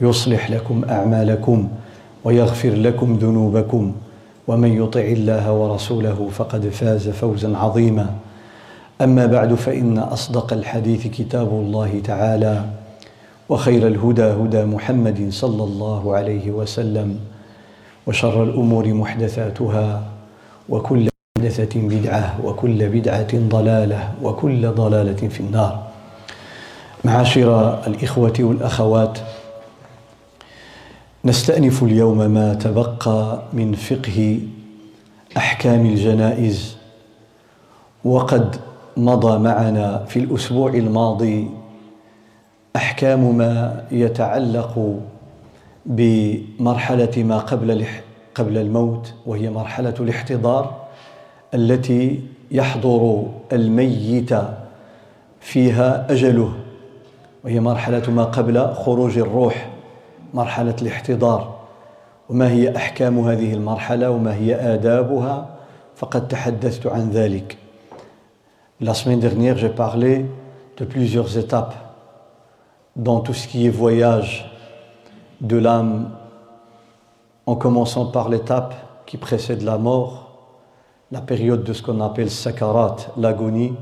يصلح لكم أعمالكم ويغفر لكم ذنوبكم ومن يطع الله ورسوله فقد فاز فوزا عظيما. أما بعد فإن أصدق الحديث كتاب الله تعالى وخير الهدى هدى محمد صلى الله عليه وسلم وشر الأمور محدثاتها وكل محدثة بدعة وكل بدعة ضلالة وكل ضلالة في النار. معاشر الإخوة والأخوات نستأنف اليوم ما تبقى من فقه أحكام الجنائز وقد مضى معنا في الأسبوع الماضي أحكام ما يتعلق بمرحلة ما قبل قبل الموت وهي مرحلة الاحتضار التي يحضر الميت فيها أجله وهي مرحلة ما قبل خروج الروح. مرحله الاحتضار وما هي احكام هذه المرحله وما هي آدابها فقد تحدثت عن ذلك La semaine dernière, j'ai parlé de plusieurs étapes dans tout ce qui est voyage de l'âme, en commençant par l'étape qui précède la mort, la période de ce qu'on appelle sakarat, l'agonie.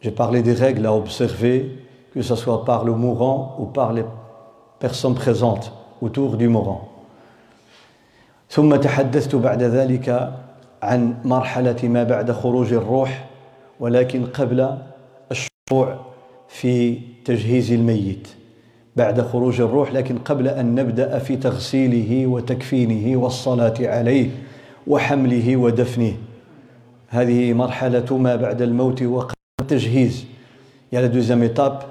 J'ai parlé des règles à observer, que ce soit par le mourant ou par les personnes présentes autour du mourant. ثم تحدثت بعد ذلك عن مرحلة ما بعد خروج الروح ولكن قبل الشروع في تجهيز الميت. بعد خروج الروح لكن قبل أن نبدأ في تغسيله وتكفينه والصلاة عليه وحمله ودفنه. هذه مرحلة ما بعد الموت وقبل التجهيز. Il y la deuxième étape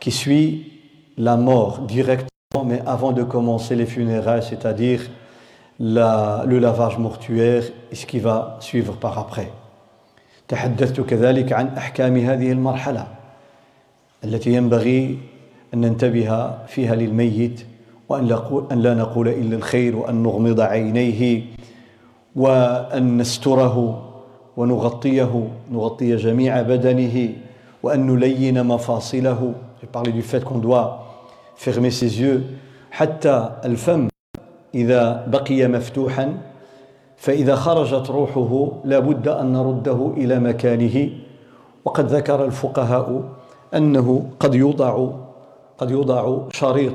qui suit la mort directement, mais avant de commencer les funérailles, c'est-à-dire la, le lavage mortuaire et ce qui va suivre par après. تحدثت كذلك عن احكام هذه المرحله التي ينبغي ان ننتبه فيها للميت وان لا نقول الا الخير وان نغمض عينيه وان نستره ونغطيه نغطي جميع بدنه وان نلين مفاصله J'ai parlé du fait qu'on doit fermer ses yeux. حتى الفم إذا بقي مفتوحا فإذا خرجت روحه لابد أن نرده إلى مكانه. وقد ذكر الفقهاء أنه قد يوضع قد يوضع شريط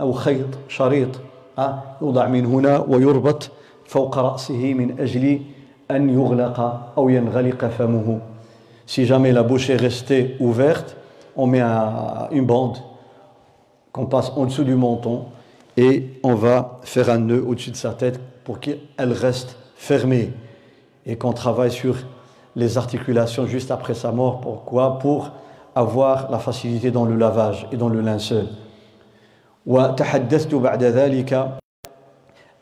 أو خيط شريط يوضع من هنا ويربط فوق رأسه من أجل أن يغلق أو ينغلق فمه. Si jamais la bouche est restée ouverte, on met un, une bande qu'on passe en dessous du menton et on va faire un nœud au-dessus de sa tête pour qu'elle reste fermée et qu'on travaille sur les articulations juste après sa mort. Pourquoi Pour avoir la facilité dans le lavage et dans le linceul. وتحدثت بعد ذلك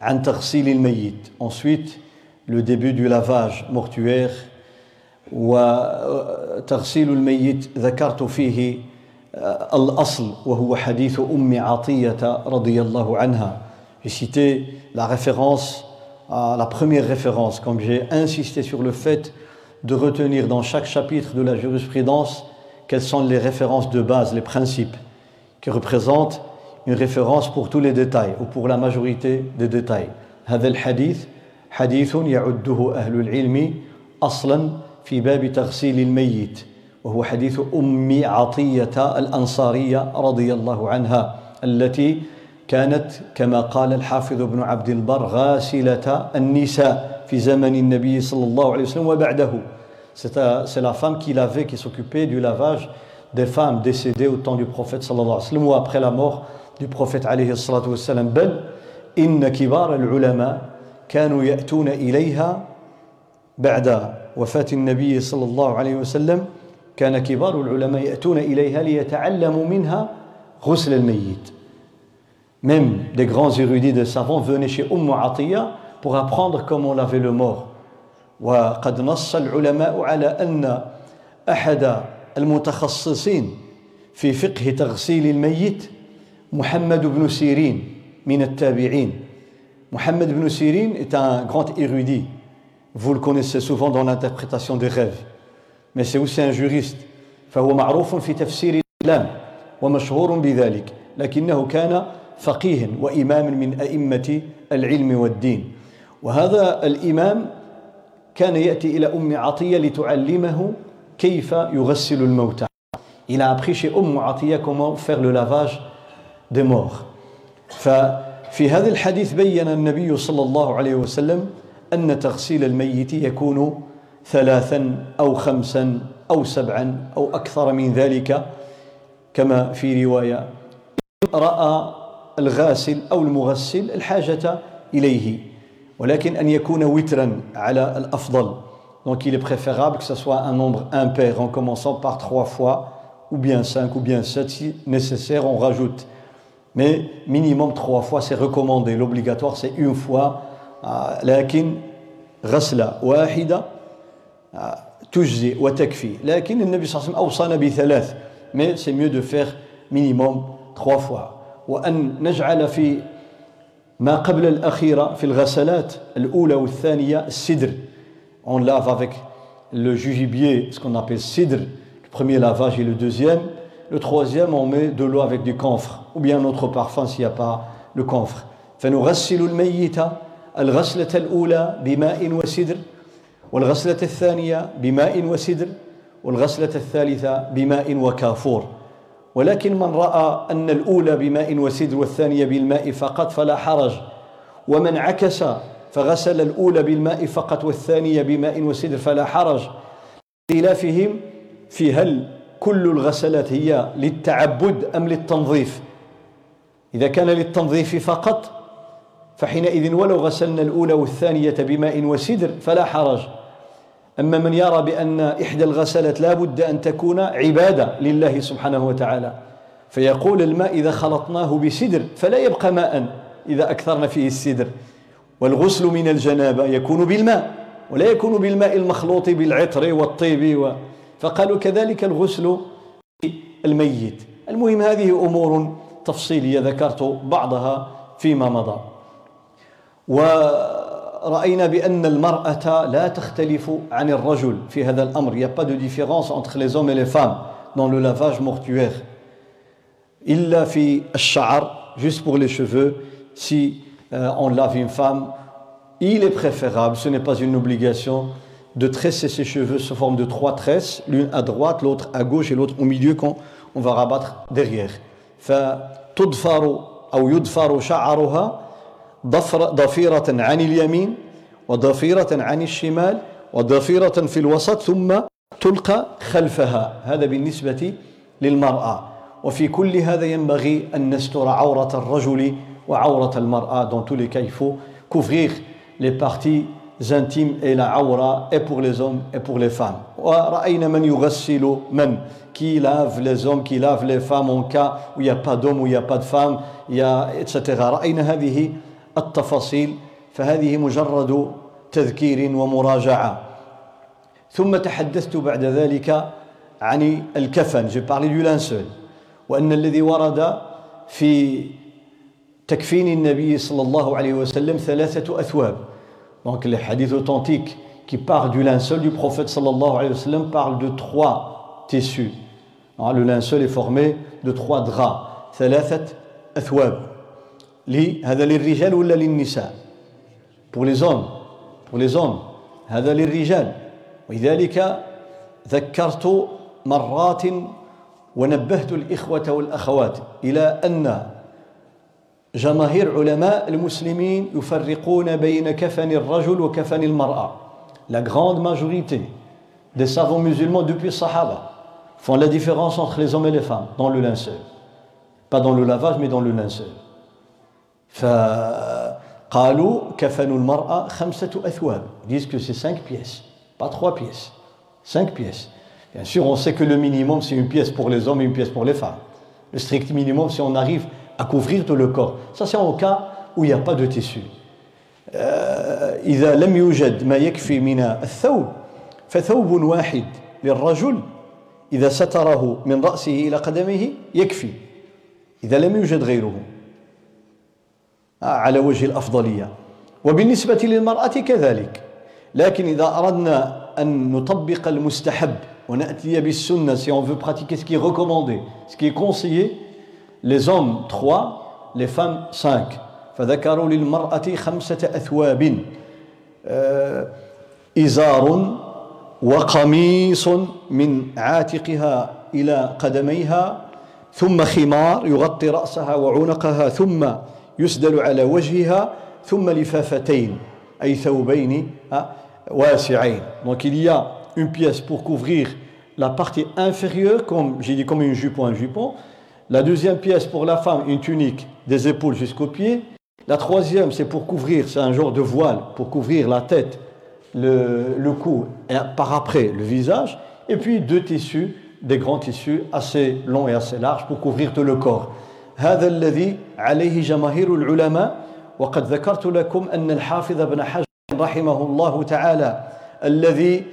عن تغسيل الميت ensuite le début du lavage mortuaire وتغسيل الميت ذكرت فيه الأصل وهو حديث أم عطية رضي الله عنها J'ai cité la référence, la première référence, comme j'ai insisté sur le fait de retenir dans chaque chapitre de la jurisprudence quelles sont les références de base, les principes, qui représentent une référence pour tous les détails ou pour la majorité des détails. هذا الحديث حديث يعده أهل العلم أصلا في باب تغسيل الميت وهو حديث أم عطية الأنصارية رضي الله عنها التي كانت كما قال الحافظ ابن عبد البر غاسلة النساء في زمن النبي صلى الله عليه وسلم وبعده. C'est la femme qui lavait, qui s'occupait du lavage des femmes décédées au temps du prophète صلى الله عليه وسلم ou après la mort du prophète عليه الصلاة والسلام بل إن كبار العلماء كانوا يأتون إليها بعد وفاة النبي صلى الله عليه وسلم كان كبار العلماء يأتون إليها ليتعلموا منها غسل الميت Même des grands érudits de savants venaient chez Umm Atiyya pour apprendre comment laver le mort. وقد نص العلماء على أن أحد المتخصصين في فقه تغسيل الميت محمد بن سيرين من التابعين محمد بن سيرين est un grand érudit vous le connaissez souvent dans l'interprétation des rêves mais c'est aussi un juriste. فهو معروف في تفسير الإسلام ومشهور بذلك لكنه كان فقيه وإمام من أئمة العلم والدين. وهذا الإمام كان يأتي إلى أم عطية لتعلمه كيف يغسل الموتى. Il a appris chez Umm Atiyya comment faire le lavage des. ففي هذا الحديث بين النبي صلى الله عليه وسلم أن تغسيل الميت يكون ثلاثا أو خمسا أو سبعا أو أكثر من ذلك كما في رواية رأى الغاسل أو المغسل الحاجة إليه ولكن أن يكون وترا على الأفضل Donc il est préférable que ce soit un nombre impair en commençant par trois fois ou bien cinq ou bien sept si nécessaire on rajoute. Mais minimum trois fois c'est recommandé. L'obligatoire c'est une fois. لكن غسلة واحدة تجزي وتكفي لكن النبي صلى الله عليه وسلم أوصانا بثلاث mais c'est mieux de faire minimum trois fois وأن نجعل في ما قبل الأخيرة في الغسلات الأولى والثانية السدر on lave avec le jugibier ce qu'on appelle sidr le premier lavage et le deuxième le troisième on met de l'eau avec du camphre ou bien un autre parfum s'il n'y a pas le camphre فنغسل الميت الغسلة الأولى بماء وسدر والغسلة الثانية بماء وسدر والغسلة الثالثة بماء وكافور. ولكن من رأى أن الأولى بماء وسدر والثانية بالماء فقط فلا حرج. ومن عكس فغسل الأولى بالماء فقط والثانية بماء وسدر فلا حرج. خلافهم في هل كل الغسلات هي للتعبد أم للتنظيف؟ إذا كان للتنظيف فقط فحينئذ ولو غسلنا الأولى والثانية بماء وسدر فلا حرج. أما من يرى بأن إحدى الغسلات لا بد أن تكون عبادة لله سبحانه وتعالى فيقول الماء إذا خلطناه بسدر فلا يبقى ماء إذا أكثرنا فيه السدر. والغسل من الجنابة يكون بالماء ولا يكون بالماء المخلوط بالعطر والطيب و... فقالوا كذلك الغسل الميت المهم هذه أمور تفصيلية ذكرت بعضها فيما مضى. و رأينا بأن المرأة لا تختلف عن الرجل في هذا الأمر. Il n'y a pas de différence entre les hommes et les femmes dans le lavage mortuaire. إلا في الشعر, juste pour les cheveux, si euh, on lave une femme, il est préférable, ce n'est pas une obligation, de tresser ses cheveux sous forme de trois tresses, l'une à droite, l'autre à gauche et l'autre au milieu qu'on on va rabattre derrière. فتضفر أو يضفر شعرها ضفر ضفيرة عن اليمين وضفيرة عن الشمال وضفيرة في الوسط ثم تلقى خلفها هذا بالنسبة للمرأة وفي كل هذا ينبغي أن نستر عورة الرجل وعورة المرأة dans tous les cas il faut couvrir les parties intimes et la aura et pour les hommes et pour les femmes ورأينا من يغسل من qui lave les hommes qui lave les femmes en cas où il n'y a pas d'homme où il n'y a pas de femme il y a etc رأينا هذه التفاصيل فهذه مجرد تذكير ومراجعة. ثم تحدثت بعد ذلك عن الكفن j'ai parlé du linceul وأن الذي ورد في تكفين النبي صلى الله عليه وسلم ثلاثة أثواب. Donc les hadiths authentiques qui parlent du linceul du prophète صلى الله عليه وسلم parlent de trois tissus. Le linceul est formé de trois draps. ثلاثة أثواب. هذا للرجال ولا للنساء pour les hommes pour les hommes هذا للرجال ولذلك ذكرت مرات ونبهت الإخوة والأخوات إلى أن جماهير علماء المسلمين يفرقون بين كفن الرجل وكفن المرأة La grande majorité des savants musulmans depuis Sahaba font la différence entre les hommes et les femmes dans le linceul. Pas dans le lavage, mais dans le linceul. Ils disent que c'est cinq pièces, pas trois pièces. Cinq pièces. Bien sûr, on sait que le minimum, c'est une pièce pour les hommes et une pièce pour les femmes. Le strict minimum, si on arrive à couvrir tout le corps. Ça, c'est en cas où il n'y a pas de tissu. إذا لم يوجد ما يكفي من الثوب فثوب واحد للرجل إذا ستره من رأسه إلى قدمه يكفي إذا لم يوجد غيره على وجه الأفضلية. وبالنسبة للمرأة كذلك. لكن إذا أردنا أن نطبق المستحب ونأتي بالسنة si on veut pratiquer ce qui est recommandé ce qui est conseillé les hommes 3 les femmes 5 فذكروا للمرأة خمسة أثواب. إزار وقميص من عاتقها إلى قدميها ثم خمار يغطي رأسها وعنقها ثم يسدل على وجهها ثم لفافتين أي ثوبين واسعين donc il y a une pièce pour couvrir la partie inférieure comme j'ai dit comme une jupe ou un jupon la deuxième pièce pour la femme une tunique des épaules jusqu'aux pieds La troisième, c'est pour couvrir, c'est un genre de voile, pour couvrir la tête, le, le cou et par après le visage. Et puis deux tissus, des grands tissus assez longs et assez larges pour couvrir tout le corps. هذا الذي عليه جماهير العلماء وقد ذكرت لكم أن الحافظ ابن حجر رحمه الله تعالى الذي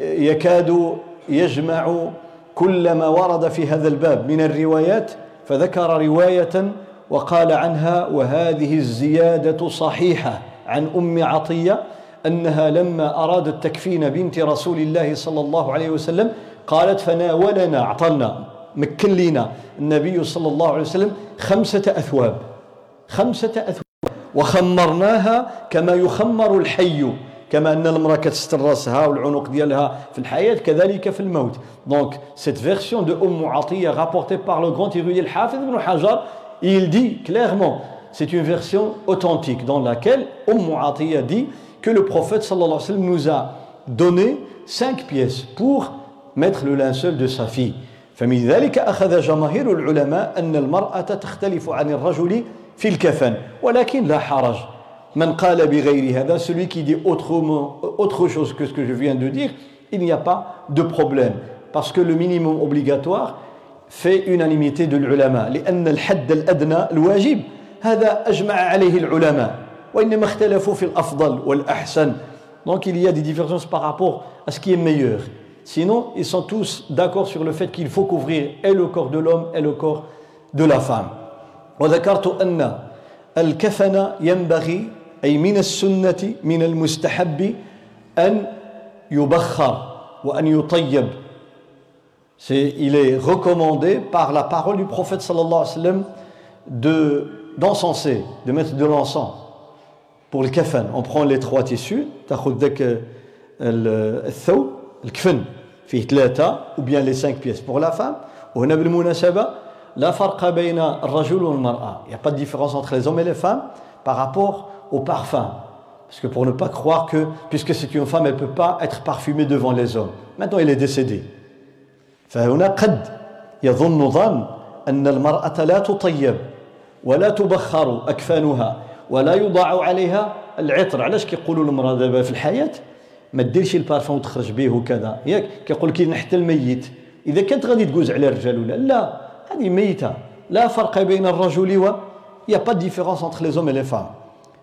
يكاد يجمع كل ما ورد في هذا الباب من الروايات فذكر رواية وقال عنها وهذه الزيادة صحيحة عن أم عطية أنها لما أرادت تكفين بنت رسول الله صلى الله عليه وسلم قالت فناولنا أعطلنا. مكن لينا النبي صلى الله عليه وسلم خمسة أثواب. خمسة أثواب. وخمرناها كما يخمر الحي كما أن المرأة كتستر راسها والعنق ديالها في الحياة كذلك في الموت. donc cette version de أم عطية rapportée par le grand الحافظ بن حجر il dit clairement c'est une version authentique dans laquelle أم عطية dit que le prophète صلى الله عليه وسلم nous a donné cinq pièces pour mettre le linceul de sa fille. فمن ذلك أخذ جماهير العلماء أن المرأة تختلف عن الرجل في الكفن ولكن لا حرج من قال بغير هذا celui qui dit autrement, autre chose que ce que je viens de dire il n'y a pas de problème parce que le minimum obligatoire في unanimité de العلماء لأن الحد الأدنى الواجب هذا أجمع عليه العلماء وإنما اختلفوا في الأفضل والأحسن donc il y a des divergences par rapport à ce qui est meilleur sinon ils sont tous d'accord sur le fait qu'il faut couvrir et le corps de l'homme et le corps de la femme وذكرت أن الكفن ينبغي أي من السنة من المستحب أن يبخر وأن يطيب il est recommandé par la parole du prophète sallallahu alayhi wa sallam de, d'encenser, de mettre de l'encens pour le kafan. On prend les trois tissus, تاخذ ذاك الثوب الكفن فيه ثلاثة وبيان لي سانك بيس بوغ لا فام وهنا بالمناسبة لا فرق بين الرجل والمرأة. يا با ديفيرونس انتخ لي زوم اي لي فام بارابور أو بارفان باسكو بور نو با pas كو بيسكو سيت أون فام femme, elle با peut pas دوفون لي زوم les hommes. Maintenant, elle est فهنا قد يظن ظن أن المرأة لا تطيب ولا تبخر أكفانها ولا يضع عليها العطر. علاش كيقولوا المرأة دابا في الحياة ما ديرش البارفان وتخرج به وكذا. ياك كيقول لك نحت الميت إذا كانت غادي تجوز على الرجال ولا لا هذه ميتة. لا فرق بين الرجل و y a pas différence entre les hommes et les femmes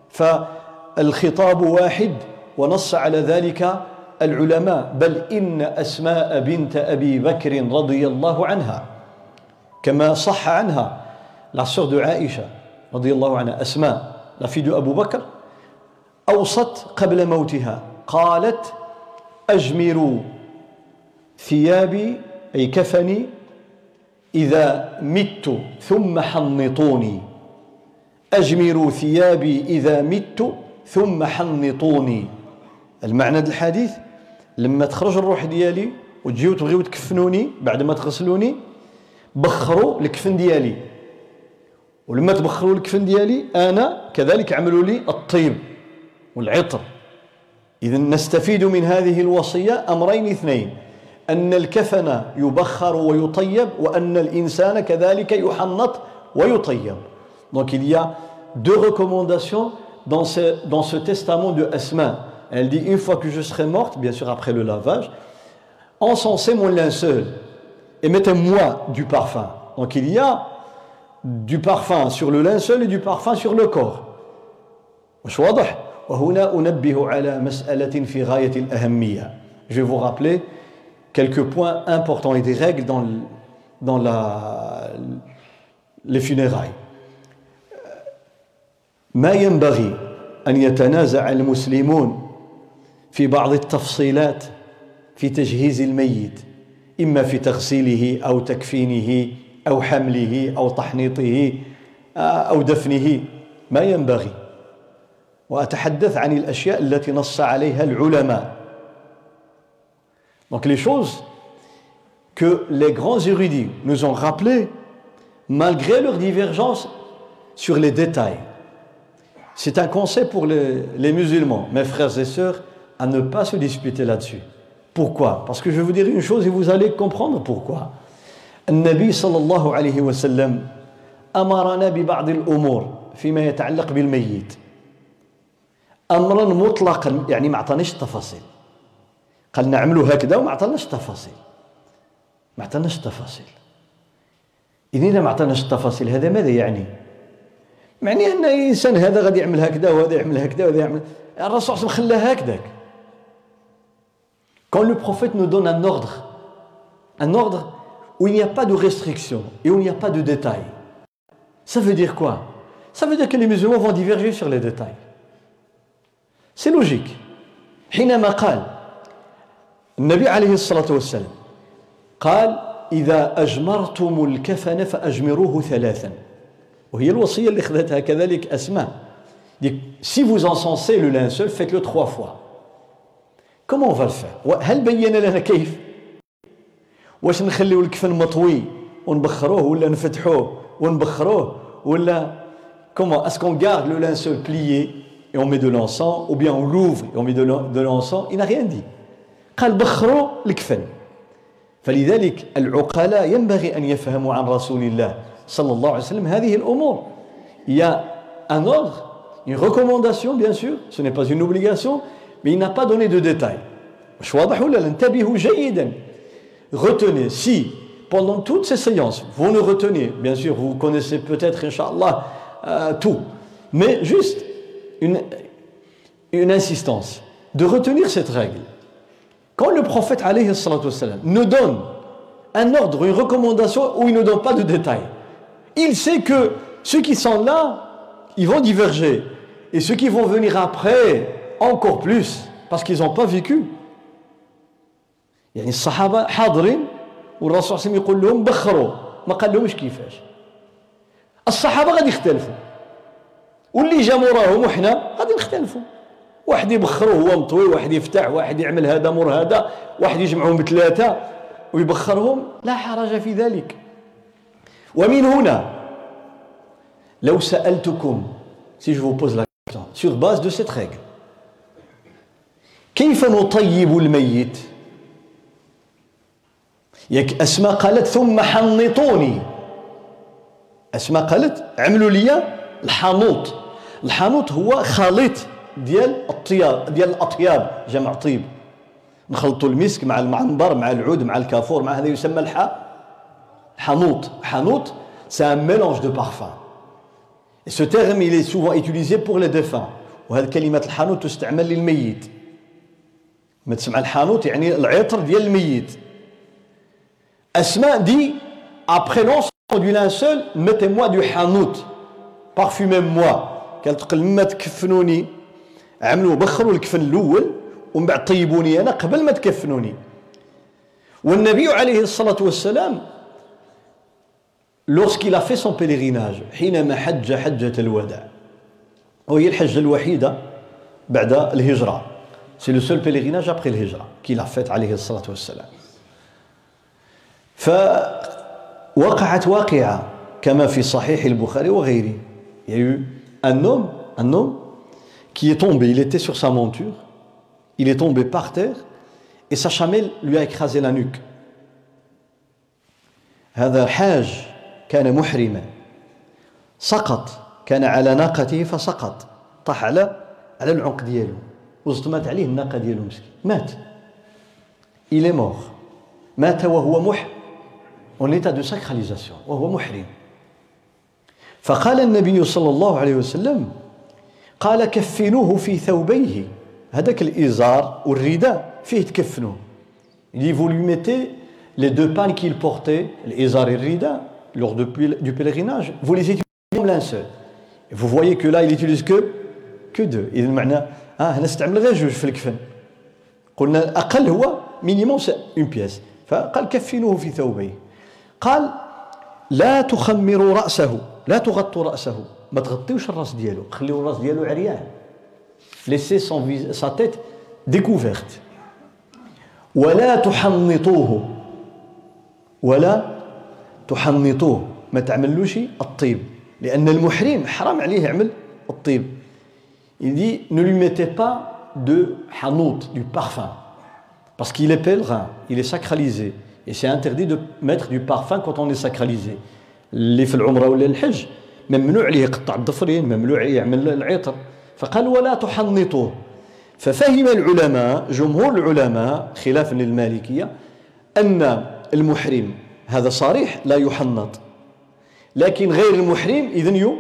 فالخطاب واحد ونص على ذلك العلماء بل إن أسماء بنت أبي بكر رضي الله عنها. كما صح عنها la sœur de Aïcha رضي الله عنها أسماء la fille de Abu Bakr أوصت قبل موتها. قالت أجمروا ثيابي أي كفني إذا مت ثم حنطوني. أجمروا ثيابي إذا مت ثم حنطوني. المعنى الحديث لما تخرج الروح ديالي وتجيو تبغيو تكفنوني بعد ما تغسلوني بخروا الكفن ديالي. ولما تبخروا الكفن ديالي أنا كذلك عملوا لي الطيب والعطر. اذا نستفيد من هذه الوصيه امرين اثنين ان الكفن يبخر ويطيب وان الانسان كذلك يحنط ويطيب donc il y a deux recommandations dans ce, dans ce testament de Asma elle dit une fois que je serai morte bien sûr après le lavage encensez mon linceul et mettez-moi du parfum donc il y a du parfum sur le linceul et du parfum sur le corps مش واضح وهنا أنبه على مسألة في غاية الأهمية. Je vous rappeler quelques points importants et des règles dans, dans la, les funérailles. ما ينبغي أن يتنازع المسلمون في بعض التفصيلات في تجهيز الميت إما في تغسيله أو تكفينه أو حمله أو تحنيطه أو دفنه. ما ينبغي؟ وأتحدث عن الأشياء التي نص عليها العلماء Donc les choses que les grands érudits nous ont rappelées, malgré leurs divergences sur les détails. C'est un conseil pour les, les, musulmans, mes frères et sœurs, à ne pas se disputer là-dessus. Pourquoi Parce que je vais vous dire une chose et vous allez comprendre pourquoi. النبي صلى الله عليه وسلم امرنا ببعض الامور فيما يتعلق بالميت أمرا مطلقا يعني ما أعطانيش التفاصيل. قال نعملوا هكذا وما أعطاناش التفاصيل. ما أعطاناش التفاصيل. اذا ما أعطاناش التفاصيل هذا ماذا يعني؟ معني أن الانسان هذا غادي يعمل هكذا وهذا يعمل هكذا وهذا يعمل. الرسول صلى الله عليه وسلم خلاه هكذاك. Quand le prophète nous donne un ordre, un ordre où il n'y a pas de restriction et où il n'y a pas de détails. Ça veut dire quoi? Ça veut dire que les musulmans vont diverger sur les détails. C'est logique. حينما قال النبي عليه الصلاة والسلام قال إذا أجمرتم الكفن فأجمروه ثلاثا. وهي الوصية اللي أخذتها كذلك أسماء. Si vous encensez le linceul faites-le trois fois. Comment on va le faire? هل بين لنا كيف؟ واش نخليو الكفن مطوي ونبخروه ولا نفتحوه ونبخروه ولا est-ce qu'on garde le linceul plié et on met de l'encens ou bien on l'ouvre et on met de l'encens il n'a rien dit قال بخروا الكفن فلذلك العقلاء ينبغي أن يفهموا عن رسول الله صلى الله عليه وسلم هذه الأمور il y a un ordre une recommandation bien sûr ce n'est pas une obligation mais il n'a pas donné de détails مش واضح ولا انتبهوا جيدا retenez, si pendant toutes ces séances, vous ne retenez, bien sûr, vous connaissez peut-être, Inch'Allah, euh, tout, mais juste une, une insistance, de retenir cette règle. Quand le prophète alayhi sallam, nous donne un ordre, une recommandation où il ne donne pas de détails, il sait que ceux qui sont là, ils vont diverger. Et ceux qui vont venir après, encore plus, parce qu'ils n'ont pas vécu. يعني الصحابة حاضرين والرسول صلى الله عليه وسلم يقول لهم بخروا ما قال لهمش كيفاش الصحابة غادي يختلفوا واللي جا موراهم وحنا غادي نختلفوا. واحد يبخروا هو مطوي واحد يفتح واحد يعمل هذا مور هذا واحد يجمعهم بثلاثة ويبخرهم. لا حرج في ذلك. ومن هنا لو سألتكم si je vous pose la question sur base de كيف نطيب الميت؟ ياك أسماء قالت ثم حنطوني. أسماء قالت عملوا لي الحانوط الحانوط هو خليط ديال الطياب ديال الأطياب جمع طيب. نخلطوا المسك مع المعنبر مع العود مع الكافور مع هذا يسمى الحا حانوط حانوط c'est un mélange de parfums. Et ce terme il est souvent utilisé pour les défunts. وهذه كلمة الحانوت تستعمل للميت. ما تسمع الحانوت يعني العطر ديال الميت. Asma dit, après l'ensemble du linceul, mettez-moi du hanout, parfumez-moi. قالت تقل ما تكفنوني عملوا بخروا الكفن الأول ومن بعد طيبوني أنا قبل ما تكفنوني والنبي عليه الصلاه والسلام lorsqu'il a fait son pèlerinage حينما حج حجة الوداع وهي الحجة الوحيدة بعد الهجرة c'est le seul pèlerinage après الهجرة qu'il a fait عليه الصلاة والسلام فوقعت واقعة كما في صحيح البخاري وغيره il y a eu un homme un homme qui est tombé il était sur sa monture il est tombé par terre et sa chamelle lui a écrasé la nuque هذا حاج كان محرما سقط كان على ناقته فسقط طاح على على العنق ديالو وزطمات عليه الناقه ديالو مسكين مات il est mort مات وهو مح en état de sacralisation وهو محرم فقال النبي صلى الله عليه وسلم قال كفنوه في ثوبيه هذاك الإزار والرداء فيه تكفنوه dit, vous lui mettez les deux pannes qu'il portait, l'Izar et le Rida, lors de, du pèlerinage, vous les utilisez comme linceul. Et il utilise que, que deux. إذا معنى آه هنا استعمل غير جوج في الكفن. قلنا الأقل هو minimum une pièce. فقال كفنوه في ثوبيه. قال لا تخمروا رأسه لا تغطوا رأسه ما تغطيوش الراس ديالو خليو الراس ديالو عريان laissez son, sa tête découverte ولا تحنطوه ولا تحنطوه ما تعملوش الطيب لأن المحرم حرام عليه يعمل الطيب il dit ne lui mettez pas de hanout du parfum parce qu'il est pèlerin il est sacralisé et c'est interdit de mettre du parfum quand on est sacralisé اللي في العمرة ولا الحج. ممنوع عليه يقطع الضفرين ممنوع يعمل العطر. فقال ولا تحنطوه. ففهم العلماء جمهور العلماء خلافا للمالكية أن المحرم هذا صريح لا يحنط. لكن غير المحرم إذن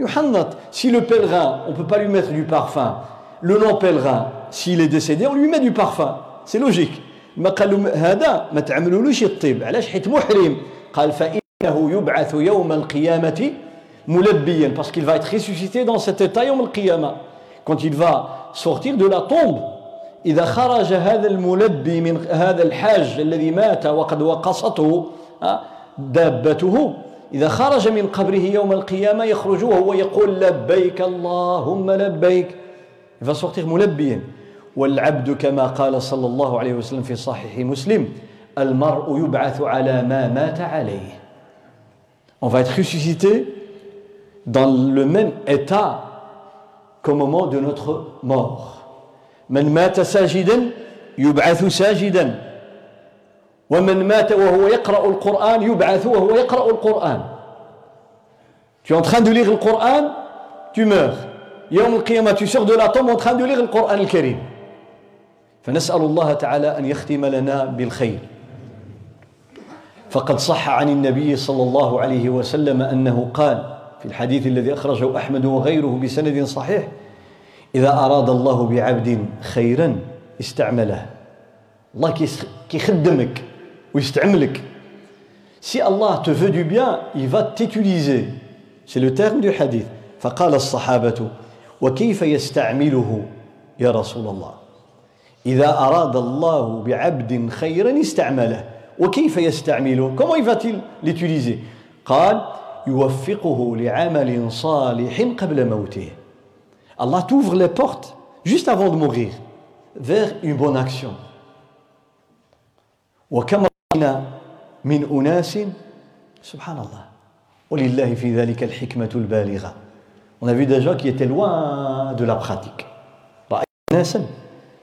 يحنط. Si le pèlerin on peut pas lui mettre du parfum. Le non pèlerin s'il est décédé on lui met du parfum. C'est logique. ما قالوا هذا ما تعملولوش الطيب علاش؟ حيت محرم. قال فإنه يبعث يوم القيامة ملبيا parce qu'il va être ressuscité dans cet état يوم القيامة. Quand il va sortir de la tombe إذا خرج هذا الملبي من هذا الحاج الذي مات وقد وقصته دابته. إذا خرج من قبره يوم القيامة يخرج وهو يقول لبيك اللهم لبيك. Il va sortir ملبيا. والعبد كما قال صلى الله عليه وسلم في صحيح مسلم المرء يبعث على ما مات عليه. On va être ressuscité dans le même état qu'au moment de notre mort من مات ساجدا يبعث ساجدا ومن مات وهو يقرأ القرآن يبعث وهو يقرأ القرآن Tu es en train de lire le Coran, tu meurs. يوم القيامة tu sors de la tombe en train de lire le Coran الكريم. فنسأل الله تعالى أن يختم لنا بالخير. فقد صح عن النبي صلى الله عليه وسلم أنه قال في الحديث الذي أخرجه أحمد وغيره بسند صحيح إذا أراد الله بعبد خيرا استعمله الله كيخدمك ويستعملك Si Allah te veut du bien, il va t'utiliser. C'est le terme du hadith. فقال الصحابة وكيف يستعمله يا رسول الله إذا أراد الله بعبد خيرا استعمله وكيف يستعمله كما يفاتل لتوليزي قال يوفقه لعمل صالح قبل موته الله t'ouvre les portes juste avant de vers une bonne action. وكما رأينا من أناس سبحان الله ولله في ذلك الحكمة البالغة On a vu des gens qui étaient loin de la pratique. رأينا ناسا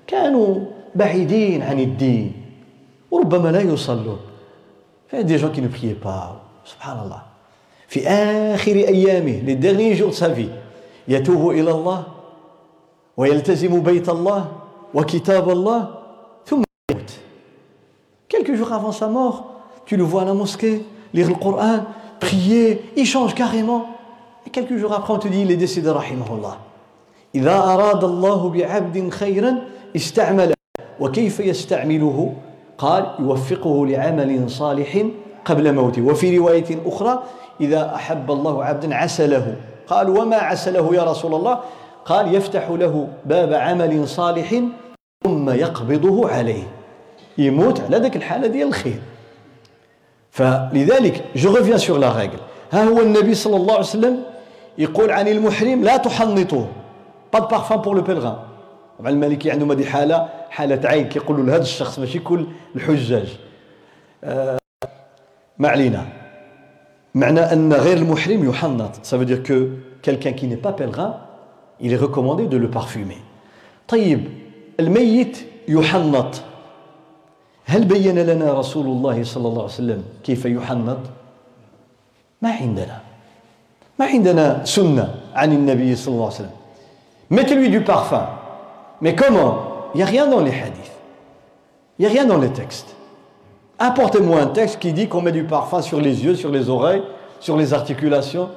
كانوا بعيدين عن الدين وربما لا يصلون. فهي des gens qui ne priaient pas. سبحان الله في آخر أيامه les derniers jours صافي يتوب إلى الله ويلتزم بيت الله وكتاب الله ثم يموت. quelques jours avant sa mort tu le vois à la mosquée lire le coran prier il change carrément. Et quelques jours après on te dit il est décédé رحمه الله إذا أراد الله بعبد خيرا استعمله وكيف يستعمله؟ قال يوفقه لعمل صالح قبل موته. وفي رواية أخرى إذا أحب الله عبدا عسله. قال وما عسله يا رسول الله؟ قال يفتح له باب عمل صالح ثم يقبضه عليه. يموت على ذاك الحالة ديال الخير. فلذلك جو reviens sur la règle. ها هو النبي صلى الله عليه وسلم يقول عن المحرم لا تحنطوه. pas de parfum pour le pèlerin طبعا المالكي عندهم هذه حالة حالة عين كيقولوا لهذا الشخص ماشي كل الحجاج. آه ما علينا. معنى أن غير المحرم يحنط. Ça veut dire que quelqu'un qui n'est pas pèlerin il est recommandé de طيب الميت يحنط. هل بين لنا رسول الله صلى الله عليه وسلم كيف يحنط؟ ما عندنا. ما عندنا سنة عن النبي صلى الله عليه وسلم. Mettez-lui du parfum. mais comment il n'y a rien dans les hadiths il n'y a rien dans les textes apportez-moi un texte qui dit qu'on met du parfum sur les yeux sur les oreilles sur les articulations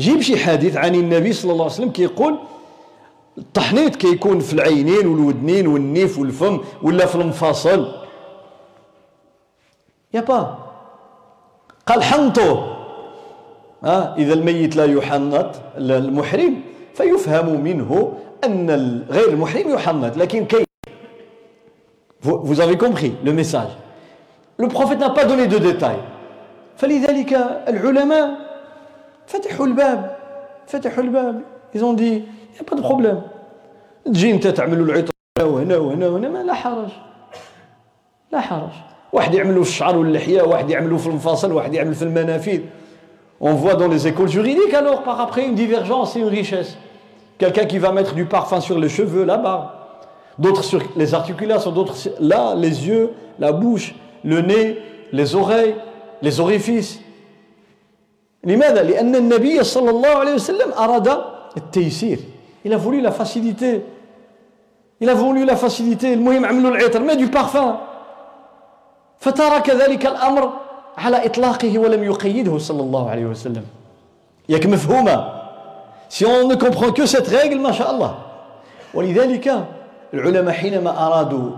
جيب شي حديث عن النبي صلى الله عليه وسلم كيقول التحنيط كيكون في العينين والودنين والنيف والفم ولا في المفاصل يا با قال حنطوا ها اذا الميت لا يحنط المحرم فيفهم منه أن غير المحرم يحنط لكن كيف vous avez compris le message. Le prophète n'a pas donné de détails. فلذلك العلماء فتحوا الباب. فتحوا الباب. Ils ont dit il n'y a pas de problème. تجي أنت تعملوا العطر وهنا وهنا وهنا ما لا حرج. لا حرج. واحد يعملوا في الشعر واللحية واحد يعملوا في المفاصل واحد يعمل في المنافير on voit dans les écoles juridiques alors par après une divergence et une richesse. quelqu'un qui va mettre du parfum sur les cheveux la barbe d'autres sur les articulations d'autres là les yeux la bouche le nez les oreilles les orifices لماذا لأن النبي صلى الله عليه وسلم أراد التيسير il a voulu la facilité il a voulu la facilité المهم عملوا العطر ما du parfum فترك ذلك الأمر على إطلاقه ولم يقيده صلى الله عليه وسلم ياك مفهومة si on ne comprend que cette règle ما شاء الله ولذلك العلماء حينما أرادوا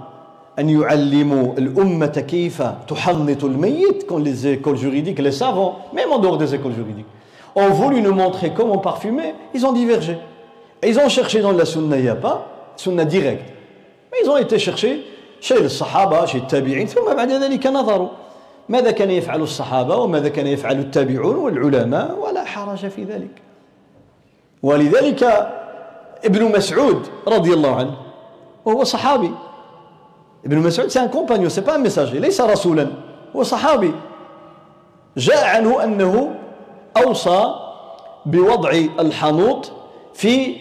أن يعلموا الأمة كيف تحنط الميت comme les écoles juridiques les savants même en dehors des écoles juridiques ont voulu nous montrer comment parfumer ils ont divergé et ils ont cherché dans la sunna il n'y a pas sunna directe mais ils ont été chercher chez les sahaba chez les tabi'in ثم بعد ذلك نظروا ماذا كان يفعل الصحابة وماذا كان يفعل التابعون والعلماء ولا حرج في ذلك ولذلك ابن مسعود رضي الله عنه وهو صحابي. ابن مسعود un compagnon c'est pas un messager ليس رسولا هو صحابي. جاء عنه أنه أوصى بوضع الحنوط في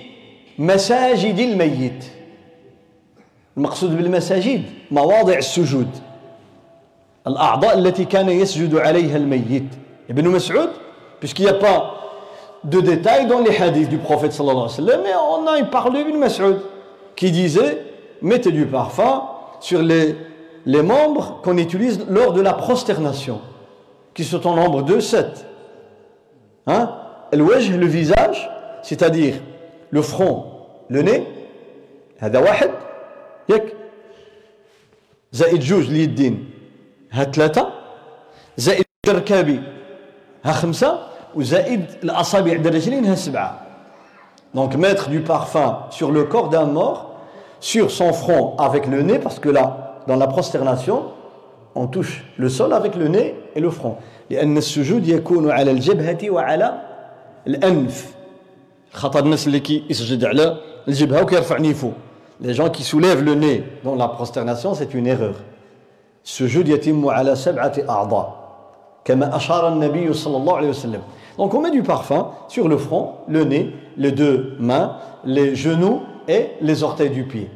مساجد الميت. المقصود بالمساجد مواضع السجود. الأعضاء التي كان يسجد عليها الميت. ابن مسعود n'y a pas de détails dans les hadiths du prophète sallallahu alayhi wa sallam mais on a une parole d'Ibn Mas'ud qui disait mettez du parfum sur les, les membres qu'on utilise lors de la prosternation qui sont en nombre de sept hein? le visage c'est-à-dire le front le nez هذا واحد ياك زائد جوج اليدين ها ثلاثة زائد الركابي ها خمسة وزائد الأصابع الرجلين ها سبعة Donc mettre du parfum sur le corps d'un mort, sur son front avec le nez, parce que là, dans la prosternation, on touche le sol avec le nez et le front. لأن السجود يكون على الجبهة وعلى الأنف خطر الناس اللي كيسجد على الجبهة وكيرفع نيفو les gens qui soulèvent le nez dans la prosternation c'est une erreur السجود يتم على سبعة أعضاء كما أشار النبي صلى الله عليه وسلم Donc on met du parfum sur le front, le nez, les deux mains, les genoux et les orteils du pied.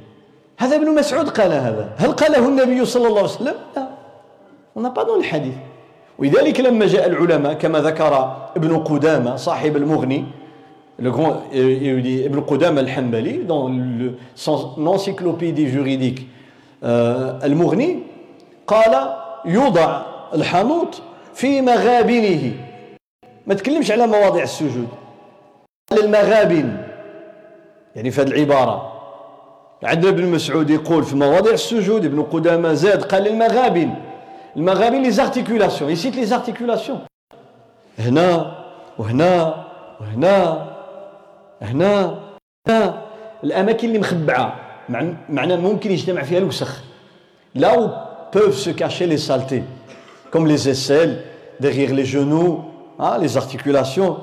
هذا ابن مسعود قال هذا هل قاله النبي صلى الله عليه وسلم؟ لا on n'a pas dans le hadith ولذلك لما جاء العلماء كما ذكر ابن قدامة صاحب المغني le grand Ibn Qudama al-Hanbali dans le, son encyclopédie juridique euh, al-Mughni قال يوضع الحنوط في مغابنه ما تكلمش على مواضع السجود. قال المغابن يعني في هذه العبارة. عندنا ابن مسعود يقول في مواضع السجود ابن قدامة زاد قال المغابن المغابن les articulations c'est les articulations هنا وهنا وهنا هنا. هنا. الأماكن اللي مخبعة. معناه ممكن يجتمع فيها الوسخ. là peuvent se cacher les saletés, comme les aisselles, derrière les genoux, hein, les articulations.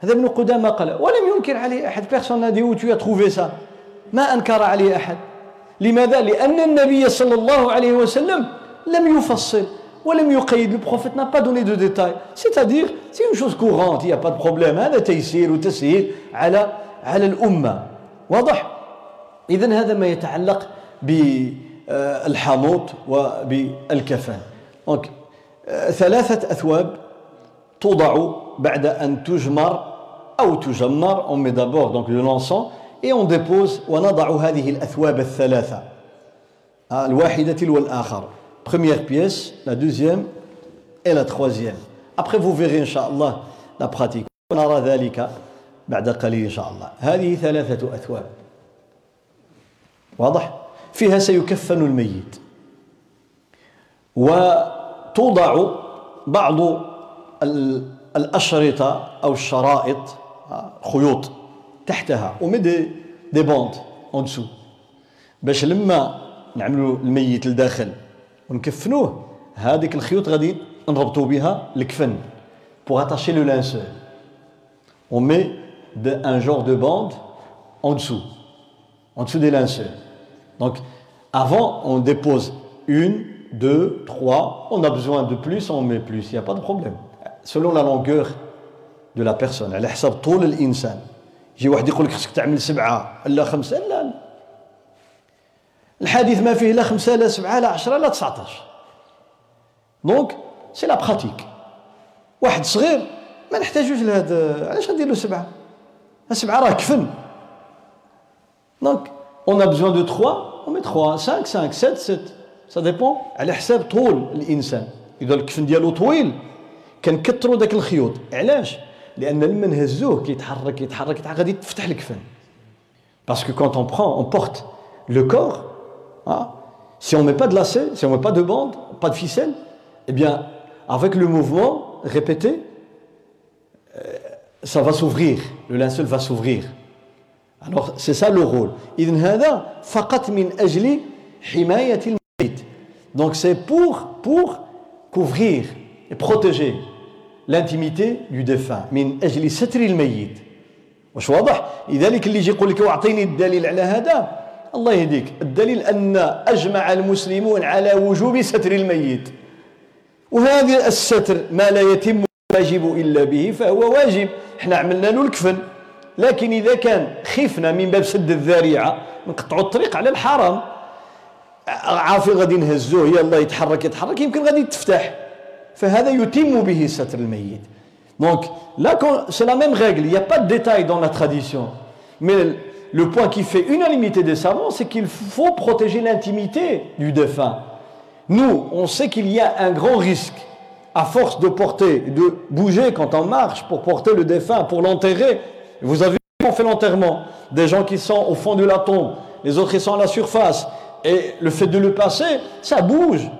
هذا ابن قدامة قال ولم ينكر عليه personne n'a dit où tu ما أنكر عليه أحد. لماذا؟ لأن النبي صلى الله عليه وسلم لم يفصل ولم يقيد. Le prophète n'a pas donné de détails. C'est-à-dire c'est une chose courante. Il n'y هذا تيسير وتسهيل على على الأمة واضح إذا هذا ما يتعلق بالحانوط وبالكفن donc ثلاثة أثواب توضع بعد أن تجمر أو تجمر. Met d'abord donc le l'encens et on dépose. ونضع هذه الأثواب الثلاثة الواحدة تلو الآخر première pièce la deuxième et la troisième. Après vous verrez إن شاء الله la pratique. ونرى ذلك بعد قليل إن شاء الله هذه ثلاثة أثواب واضح فيها سيكفن الميت وتوضع بعض الأشرطة أو الشرائط خيوط تحتها ومد دي بوند اون دسو باش لما نعملوا الميت لداخل ونكفنوه هذيك الخيوط غادي نربطوا بها الكفن pour attacher le linceul on met de, un genre de bande en dessous en dessous des linceuls donc avant on dépose une deux trois on a besoin de plus on met plus il n'y a pas de problème Selon la longueur de la personne على حسب طول الإنسان. يجي واحد يقول لك خصك تعمل سبعة لا خمسة لا لا. الحديث ما فيه لا خمسة لا سبعة لا عشرة لا 19 donc c'est la pratique واحد صغير ما نحتاجوش لهذا علاش غندير له سبعة؟ سبعة راه كفن. donc on a besoin de 3 on met 3 5 5 7 7 ça dépend على حساب طول الإنسان. إذا الكفن ديالو طويل كنكثروا داك الخيوط علاش لان لما نهزوه كيتحرك يتحرك يتحرك غادي تفتح الكفن باسكو كونت اون برون اون بورت لو كور si on ne met pas de lacet, si on ne met pas de bande, pas de ficelle, eh bien, avec le mouvement répété, euh, ça va s'ouvrir, le linceul va s'ouvrir. Alors, c'est ça le rôle. Donc, c'est pour, pour couvrir et protéger L'intimité du défunt. من أجل ستر الميت واش واضح لذلك اللي يجي يقول لك واعطيني الدليل على هذا الله يهديك الدليل أن أجمع المسلمون على وجوب ستر الميت وهذا الستر ما لا يتم واجب إلا به فهو واجب إحنا عملنا له الكفن لكن إذا كان خفنا من باب سد الذريعة نقطعوا الطريق على الحرام عافي غادي نهزوه يلا يتحرك يتحرك يمكن غادي تفتح Donc là, c'est la même règle, il n'y a pas de détail dans la tradition. Mais le point qui fait unanimité des savants, c'est qu'il faut protéger l'intimité du défunt. Nous, on sait qu'il y a un grand risque, à force de porter, de bouger quand on marche pour porter le défunt, pour l'enterrer. Vous avez vu on fait l'enterrement Des gens qui sont au fond de la tombe, les autres qui sont à la surface. Et le fait de le passer, ça bouge.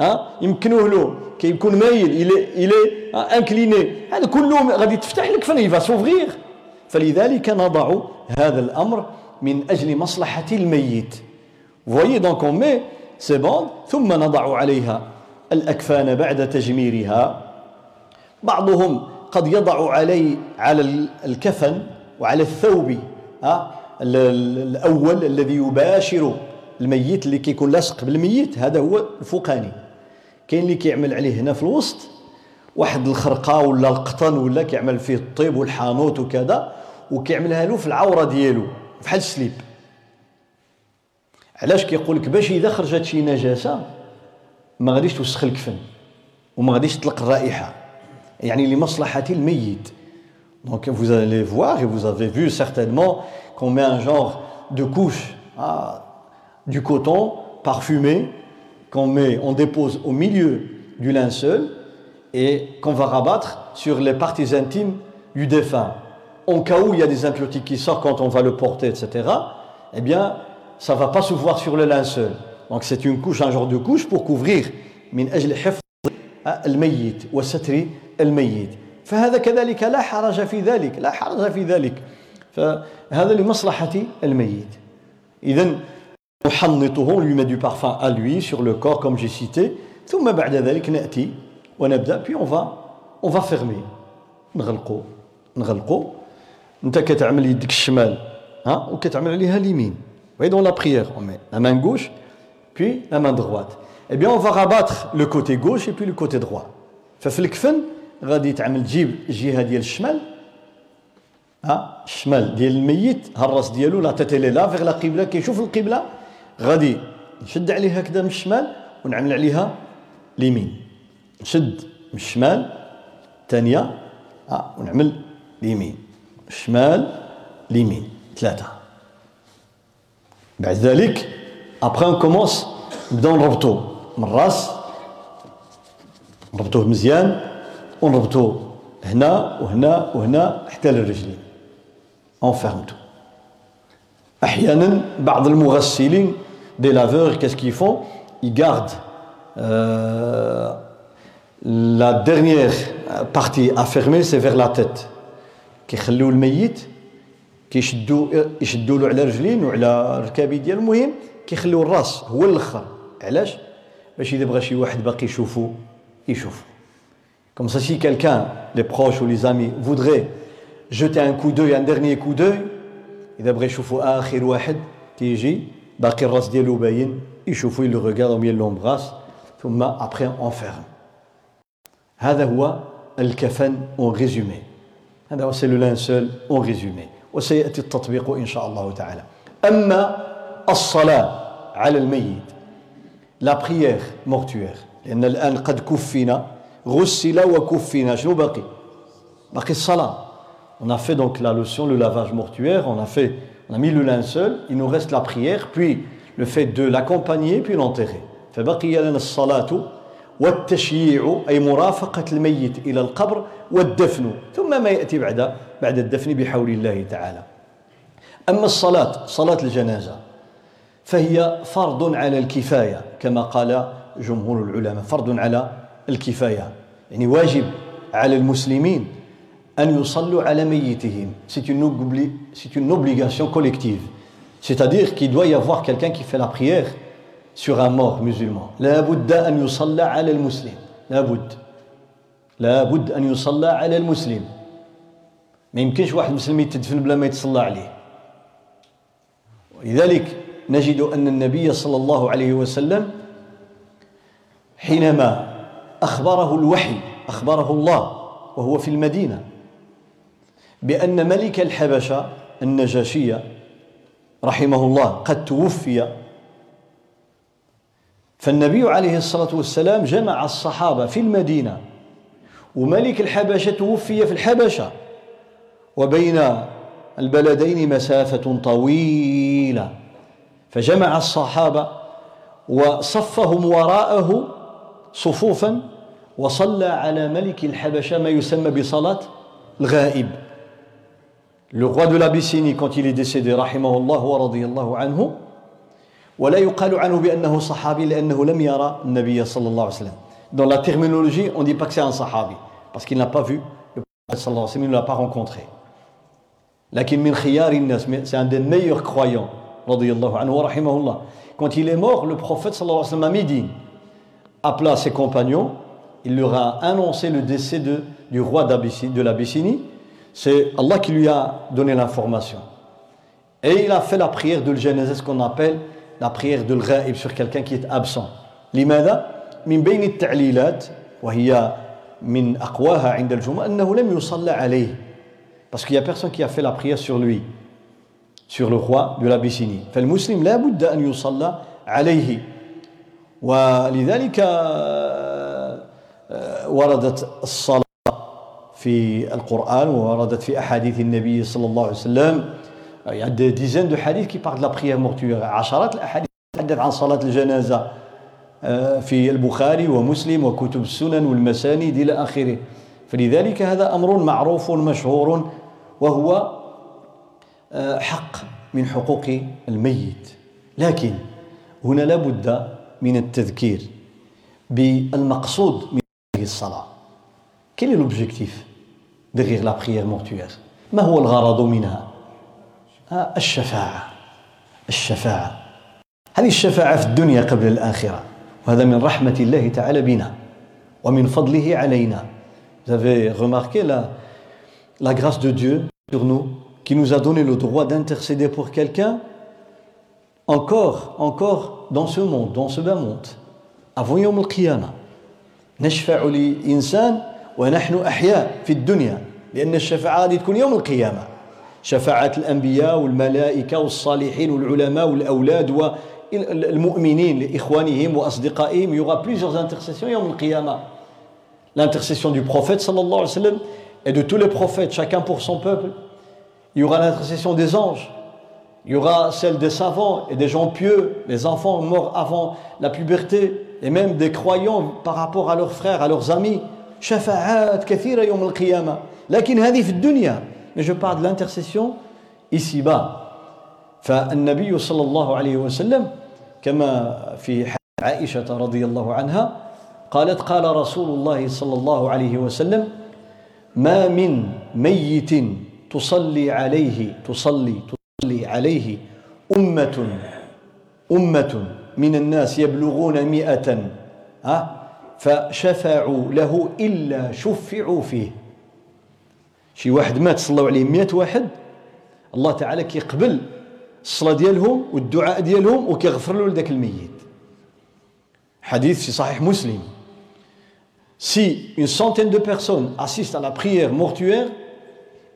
ها؟ يمكنوه له. كيكون مايل إلى إلى انكليني. هذا كله غادي تفتح لك فن يفا سوفغيغ فلذلك نضع هذا الأمر من أجل مصلحة الميت. فويي دونك اون مي سي بون ثم نضع عليها الأكفان بعد تجميرها. بعضهم قد يضع علي على الكفن وعلى الثوب. الأول الذي يباشر الميت اللي كيكون لاصق بالميت هذا هو الفوقاني. كاين اللي كيعمل عليه هنا في الوسط واحد الخرقة ولا القطن ولا كيعمل فيه الطيب والحانوت وكذا وكيعملها له في العورة ديالو بحال السليب. علاش كيقول لك باش إذا خرجت شي نجاسة ما غاديش توسخ الكفن وما غاديش تطلق الرائحة. يعني لمصلحة الميت. Donc vous allez voir, et vous avez vu certainement, qu'on met un genre de couche ah, du coton parfumé, qu'on dépose au milieu du linceul et qu'on va rabattre sur les parties intimes du défunt. En cas où il y a des impuretés qui sortent quand on va le porter, etc., eh bien, ça ne va pas se voir sur le linceul. Donc c'est une couche, un genre de couche pour couvrir. فهذا كذلك لا حرج في ذلك لا حرج في ذلك. فهذا لمصلحة الميت. إذا نحنطه l'on met du parfum à lui sur le corps comme j'ai cité ثم بعد ذلك نأتي ونبدأ puis on va on va fermer نغلقو نغلقو. أنت كتعمل يدك الشمال ها؟ وكتعمل عليها اليمين. oui dans la prière on met la main gauche puis la main droite eh bien on va rabattre le côté gauche et puis le côté droit ففي الكفن غادي تعمل تجيب الجهه ديال الشمال. ها؟ الشمال ديال الميت. ها الراس ديالو la tête là vers la قبلة كيشوف القبلة. غادي نشد عليها هكذا من الشمال ونعمل عليها اليمين. نشد من الشمال الثانية ها ونعمل اليمين. الشمال اليمين. ثلاثة. بعد ذلك après on commence نبداو نربطو من الراس. نربطوه مزيان. ونربطوه هنا وهنا وهنا حتى للرجلين enferme tout. أحيانا بعض المغسلين qu'ils font? Ils gardent euh, la dernière partie à fermer c'est vers la tête. كيخليو الميت كيشدوا يشدوا له على رجلين وعلى ركابي ديال المهم كيخليو الراس هو الآخر علاش باش اذا بغى شي واحد باقي يشوفو يشوفو comme ça si quelqu'un les proches ou les amis voudrait jeter un coup d'œil un dernier coup d'œil اذا بغى يشوفوا اخر واحد كيجي باقي الراس ديالو باين يشوفوا le regarde bien l'embrasse ثم après on ferme هذا هو الكفن en résumé هذا هو c'est le linceul en résumé وسياتي التطبيق ان شاء الله تعالى اما الصلاه على الميت لا بريير مورتوير لان الان قد كفنا غسل وكفنا شنو باقي؟ باقي الصلاة. On a fait donc la lotion, le lavage mortuaire, on a fait, on a mis le linceul, il nous reste la prière, puis le fait de l'accompagner, puis l'enterrer. فبقي لنا الصلاة والتشييع أي مرافقة الميت إلى القبر والدفن. ثم ما يأتي بعد بعد الدفن بحول الله تعالى. أما الصلاة صلاة الجنازة فهي فرض على الكفاية كما قال جمهور العلماء فرض على الكفاية. يعني واجب على المسلمين أن يصلوا على ميتهم. C'est une, obligation collective. C'est-à-dire qu'il doit y avoir quelqu'un qui fait la prière sur un mort musulman. لا بد أن يصلى على المسلم لا بد لا بد أن يصلى على المسلم ما يمكنش واحد مسلم يتدفن بلا ما يتصلى عليه. ولذلك نجد أن النبي صلى الله عليه وسلم حينما أخبره الوحي أخبره الله وهو في المدينة. بأن ملك الحبشة النجاشية رحمه الله قد توفي. فالنبي عليه الصلاة والسلام جمع الصحابة في المدينة وملك الحبشة توفي في الحبشة. وبين البلدين مسافة طويلة. فجمع الصحابة وصفهم وراءه صفوفا وصلى على ملك الحبشة ما يسمى بصلاة الغائب Le roi de l'Abyssinie, quand il est décédé, rahimahullah wa radiyallahu anhu, ولا يقال عنه بأنه صحابي لأنه لم يرى النبي صلى الله عليه وسلم. Dans la terminologie, on ne dit pas que c'est un sahabi, parce qu'il n'a pas vu le prophète صلى الله عليه وسلم, il ne l'a pas rencontré. لكن من خيار الناس, c'est un des meilleurs croyants, radiyallahu anhu wa rahimahullah. Quand il est mort, le prophète صلى الله عليه وسلم à midi appela ses compagnons, il leur a annoncé le décès de, du roi de l'Abyssinie, c'est Allah qui lui a donné l'information. Et il a fait la prière de l'Genèse, ce qu'on appelle la prière de l'ghaib sur quelqu'un qui est absent. لماذا؟ من بين التعليلات وهي من أقواها عند الجمعة أنه لم يصلى عليه parce qu'il n'y a personne qui a fait la prière sur lui sur le roi de l'Abyssinie فالمسلم لا بد أن يصلى عليه ولذلك وردت الصلاة في القرآن ووردت في أحاديث النبي صلى الله عليه وسلم. il y a des dizaines de hadiths qui parlent de la prière mortuaire. عشرات الأحاديث تتحدث عن صلاة الجنازة في البخاري ومسلم وكتب السنن والمسانيد إلى آخره. فلذلك هذا أمر معروف مشهور وهو حق من حقوق الميت. لكن هنا لابد من التذكير بالمقصود من هذه الصلاة. quel l'objectif derrière la prière mortuaire ما هو الغرض منها؟ آه، الشفاعة. الشفاعة. هذه الشفاعة في الدنيا قبل الآخرة وهذا من رحمة الله تعالى بنا ومن فضله علينا. Vous avez remarqué la, la grâce de Dieu sur nous qui nous a donné le droit d'intercéder pour quelqu'un encore, encore dans ce monde, dans ce bas monde, avant يوم القيامة نشفع لإنسان ونحن أحياء في الدنيا لأن الشفاعة هذه تكون يوم القيامة شفاعة الأنبياء والملائكة والصالحين والعلماء والأولاد والمؤمنين لإخوانهم وأصدقائهم il y aura plusieurs intercessions يوم القيامة l'intercession du prophète sallallahu alayhi wa sallam et de tous les prophètes chacun pour son peuple il y aura l'intercession des anges il y aura celle des savants et des gens pieux les enfants morts avant la puberté et même des croyants par rapport à leurs frères à leurs amis شفاعات كثيرة يوم القيامة لكن هذه في الدنيا mais je parle de l'intercession ici-bas فالنبي صلى الله عليه وسلم كما في عائشة رضي الله عنها قالت قال رسول الله صلى الله عليه وسلم ما من ميت تصلي عليه تصلي تصلي عليه أمة أمة من الناس يبلغون مئة فشفعوا له إلا شفعوا فيه. شي واحد مات صلوا عليه 100 واحد. الله تعالى كيقبل الصلاة ديالهم والدعاء ديالهم وكيغفر له لذاك الميت. حديث في صحيح مسلم. Si une centaine de personnes assistent à la prière mortuaire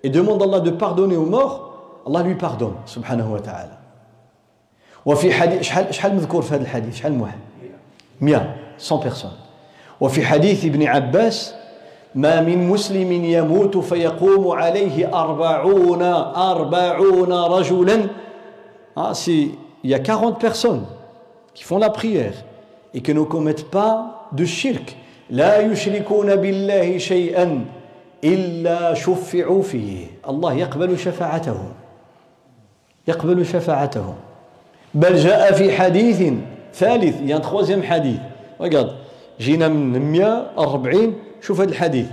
et demandent à Allah de pardonner aux morts, Lui pardonne, subhanahu wa ta'ala. وفي حديث شحال شحال مذكور في هذا الحديث؟ شحال واحد 100 100 personnes. وفي حديث ابن عباس ما من مسلم يموت فيقوم عليه أربعون أربعون رجلا. Ah, y a 40 personnes qui font la prière et qui ne commettent pas de shirk. لا يشركون بالله شيئا إلا شفعوا فيه الله يقبل شفاعتهم يقبل شفاعتهم بل جاء في حديث ثالث un troisième hadith regarde جينا من 140 شوف هذا الحديث.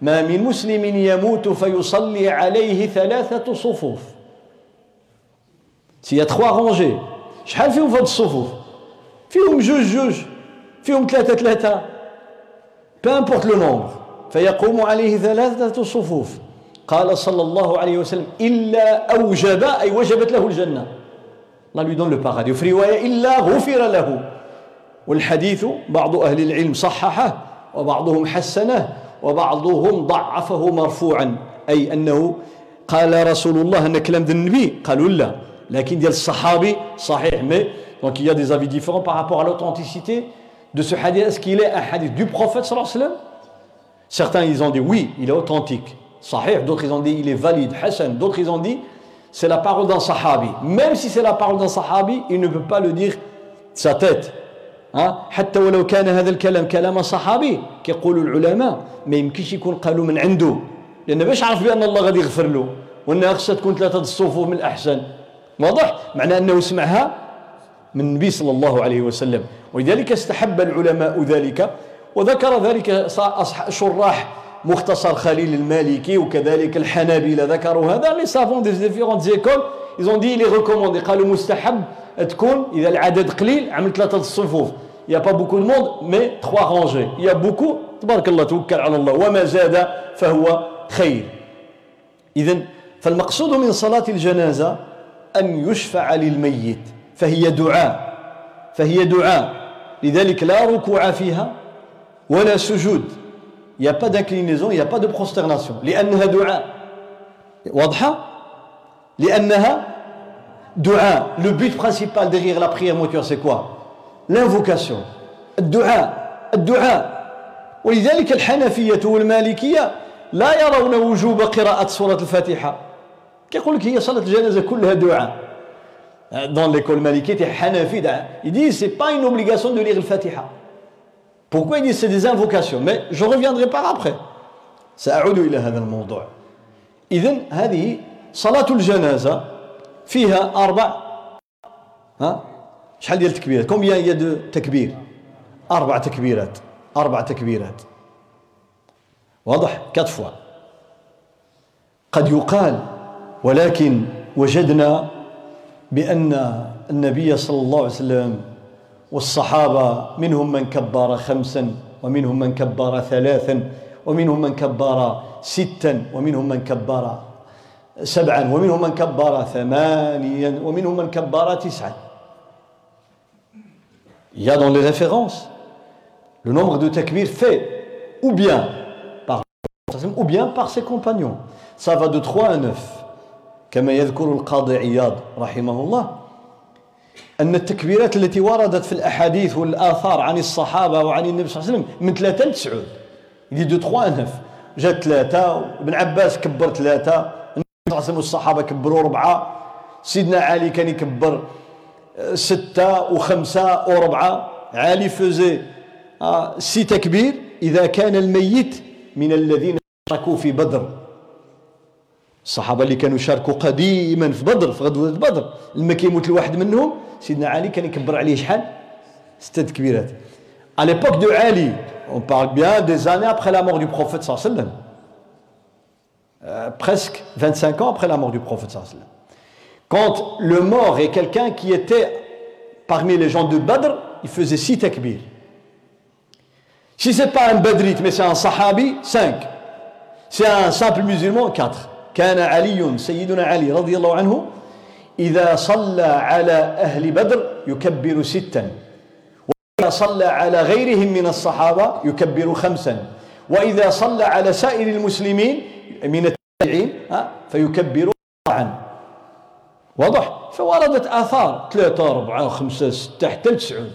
ما من مسلم يموت فيصلي عليه ثلاثة صفوف. A trois rangées شحال فيهم في الصفوف؟ فيهم جوج جوج فيهم ثلاثة ثلاثة. Importe le nombre. فيقوم عليه ثلاثة صفوف. قال صلى الله عليه وسلم إلا أوجب أي وجبت له الجنة. Allah lui donne le paradis في رواية إلا غفر له. والحديث بعض أهل العلم صححه وبعضهم حسنه وبعضهم ضعفه مرفوعا. أي أنه قال رسول الله أن كلام النبي. قالوا لا. لكن ديال الصحابي صحيح. mais donc y a des avis différents par à l'authenticité de ce حديث est-ce qu'il a حديث du prophète صلى الله عليه وسلم? Certains, ils ont dit oui, il est authentique. صحيح. D'autres ils ont dit il est valide. حسن. D'autres ils ont dit c'est la parole d'un sahabi. Même si c'est la parole d'un sahabi il ne peut pas le dire de sa tête. حتى ولو كان هذا الكلام كلام صحابي كيقول العلماء ما يمكنش يكون قالوا من عنده لأن باش عرف بان الله غادي يغفر له وانها خصها تكون ثلاثة الصفوف من الاحسن واضح معنى انه سمعها من النبي صلى الله عليه وسلم ولذلك استحب العلماء ذلك وذكر ذلك شراح مختصر خليل المالكي وكذلك الحنابلة ذكروا هذا. les savants des différentes écoles ils ont dit recommandé قالوا مستحب تكون إذا العدد قليل عمل ثلاثة الصفوف. Il n'y a pas beaucoup de monde mais trois تبارك الله توكل على الله. وما زاد فهو خير. اذا فالمقصود من صلاة الجنازة أن يشفع للميت. فهي دعاء. فهي دعاء. لذلك لا ركوع فيها ولا سجود. il n'y a pas d'inclinaison il n'y a pas de prosternation لانها دعاء واضحه لانها Dua, le but principal derrière la prière mortuaire, c'est quoi L'invocation. الدعاء الدعاء ولذلك الحنفية والمالكية لا يرون وجوب قراءة سورة الفاتحة كيقول لك هي صلاة الجنازة كلها دعاء dans l'école malikite Hanafi il dit c'est pas une obligation de lire le Fatiha Pourquoi il dit c'est des invocations mais je reviendrai par après. سأعود إلى هذا الموضوع. إذن هذه صلاة الجنازة فيها أربع ها؟ شحال ديال التكبيرات؟ combien y a de تكبير. أربع تكبيرات. أربع تكبيرات. واضح؟ quatre fois. قد يقال ولكن وجدنا بأن النبي صلى الله عليه وسلم والصحابة منهم من كبر خمسا ومنهم من كبر ثلاثا ومنهم من كبر ستا ومنهم من كبر سبعا ومنهم من كبر ثمانيا ومنهم من كبر تسعا Il y a dans les références le nombre de takbir fait ou bien par ou bien par ses compagnons. Ça va de 3 à 9. كما يذكر القاضي عياض رحمه الله أن التكبيرات التي وردت في الأحاديث والآثار عن الصحابة وعن النبي صلى الله عليه وسلم من ثلاثة لتسعود. يدي دو تخوا نف جات ثلاثة ابن عباس كبر ثلاثة النبي صلى الله عليه وسلم والصحابة كبروا أربعة سيدنا علي كان يكبر ستة وخمسة وربعة علي فوزي آه سي تكبير. إذا كان الميت من الذين شاركوا في بدر. الصحابة اللي كانوا شاركوا قديما في بدر في غزوة بدر لما كيموت الواحد منهم سيدنا علي كان يكبر عليه شحال ستة تكبيرات à l'époque de Ali on parle bien des années après la mort du prophète sallallahu alayhi wa sallam euh, presque 25 ans après la mort du prophète sallallahu alayhi wa sallam quand le mort est quelqu'un qui était parmi les gens de Badr il faisait six takbir si c'est pas un badrite mais c'est un sahabi cinq c'est un simple musulman quatre كان علي سيدنا علي رضي الله عنه إذا صلى على أهل بدر يكبر ستا وإذا صلى على غيرهم من الصحابة يكبر خمسا وإذا صلى على سائر المسلمين من التابعين فيكبر أربعا. واضح؟ فوردت آثار ثلاثة أربعة خمسة ستة حتى تسعود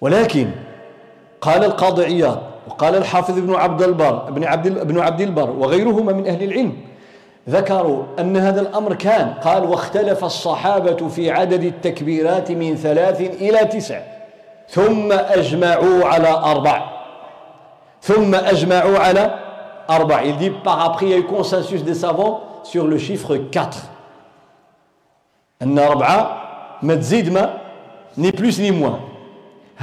ولكن قال القاضي عياض وقال الحافظ ابن عبد البر ابن عبد ابن عبد البر وغيرهما من أهل العلم ذكروا أن هذا الأمر كان. قال واختلف الصحابة في عدد التكبيرات من ثلاث إلى تسع ثم أجمعوا على أربع ثم أجمعوا على أربع. Il dit par après il y a eu consensus des savants sur le chiffre 4 ان اربعه ما تزيد ما ni plus ni moins.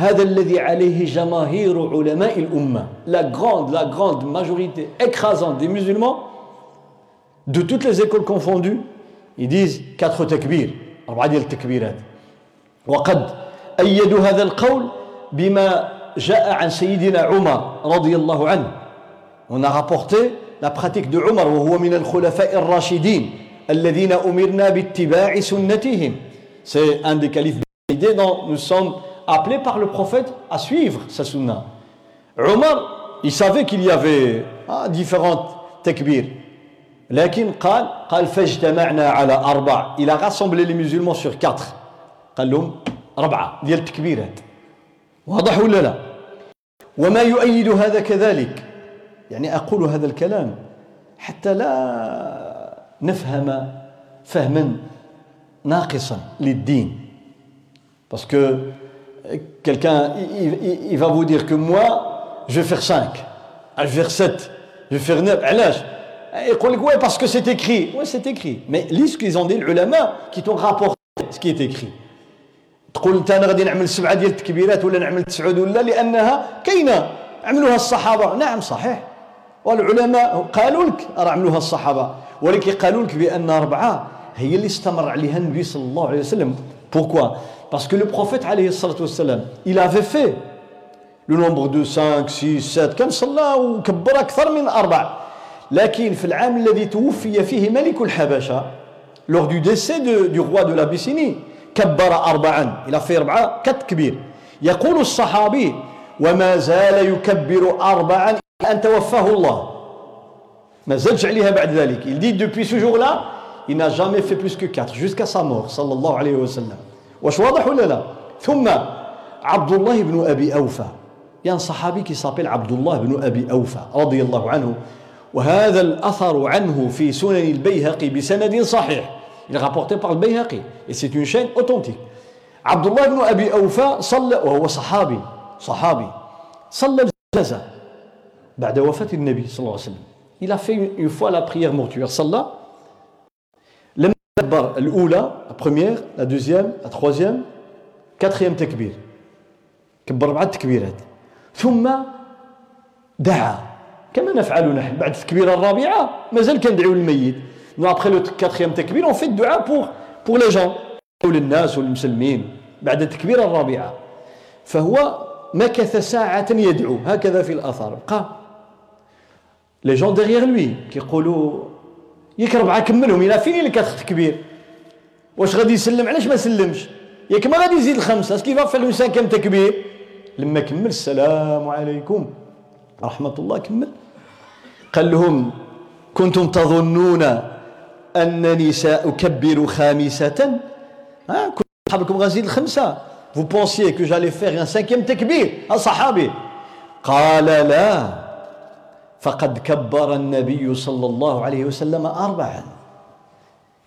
هذا الذي عليه جماهير علماء الأمة la grande la grande majorité écrasante des musulmans de toutes les écoles confondues ils disent quatre تكبير أربعة ديال التكبيرات وقد أيدوا هذا القول بما جاء عن سيدنا عمر رضي الله عنه. On a rapporté la pratique de عمر وهو من الخلفاء الراشدين الذين أمرنا باتباع سنتهم C'est un des califes dans nous sommes appelé par le prophète à suivre sa sunna. Omar, il savait qu'il y avait ah, différentes takbir. لكن قال قال فاجتمعنا على أربع il a rassemblé les musulmans sur quatre قال لهم ربعة ديال التكبيرات واضح ولا لا وما يؤيد هذا كذلك يعني أقول هذا الكلام حتى لا نفهم فهما ناقصا للدين parce que quelqu'un, il, il, va vous dire que moi, je vais faire 5, ah, je vais faire 7, je vais faire 9. علاش يقول لك ouais parce que c'est écrit. Ouais, c'est écrit. Mais lis ce qu'ils ont dit العلماء qui t'ont rapporté ce qui est écrit. تقول أنت أنا غادي نعمل سبعة ديال التكبيرات ولا نعمل تسعود ولا لأنها كاينة عملوها الصحابة نعم صحيح والعلماء قالوا لك راه عملوها الصحابة ولكن قالوا لك بأن أربعة هي اللي استمر عليها النبي صلى الله عليه وسلم بوركوا Parce que le prophète, il avait fait le nombre de 5, 6, 7 كان صلى وكبر أكثر من أربع لكن في العام الذي توفي فيه ملك الحبشة lors du décès de, du roi de l'Abyssinie كبر أربعا a fait أربعة كت كبير يقول الصحابي وما زال يكبر أربعا أن توفاه الله ما زادش عليها بعد ذلك il dit depuis ce jour-là il n'a jamais fait plus que 4 jusqu'à sa mort صلى الله عليه وسلم واش واضح ولا لا؟ ثم عبد الله بن أبي أوفى. يعني صحابي كي سابيل عبد الله بن أبي أوفى رضي الله عنه وهذا الأثر عنه في سنن البيهقي بسند صحيح. Il est rapporté par le Bayhaqi et c'est une chaîne authentique. عبد الله بن أبي أوفى صلى وهو صحابي صحابي صلى الجنازة بعد وفاة النبي صلى الله عليه وسلم. Il a fait une fois la prière mortuaire. صلى كبر الأولى première la deuxième la troisième? Quatrième تكبير كبر أربعة تكبيرات ثم دعا كما نفعل نحن بعد التكبيرة الرابعة مازال كندعيو للميت nous après le quatrième تكبير on fait الدعاء pour pour les gens للناس والمسلمين بعد التكبيرة الرابعة فهو مكث ساعة يدعو هكذا في الآثار بقى les gens derrière lui كيقولوا ياك ربعة كملهم il a fait les quatre تكبير واش غادي يسلم؟ علاش ما سلمش؟ ياك ما غادي يزيد الخمسة اسكي فا فالو كم تكبير لما كمل السلام عليكم. رحمة الله كمل. قال لهم كنتم تظنون أنني سأكبر خامسة؟ ها كنت صحابكم غازيد الخمسة. Vous pensiez que j'allais faire un cinquième takbir un قال لا. فقد كبر النبي صلى الله عليه وسلم أربعا.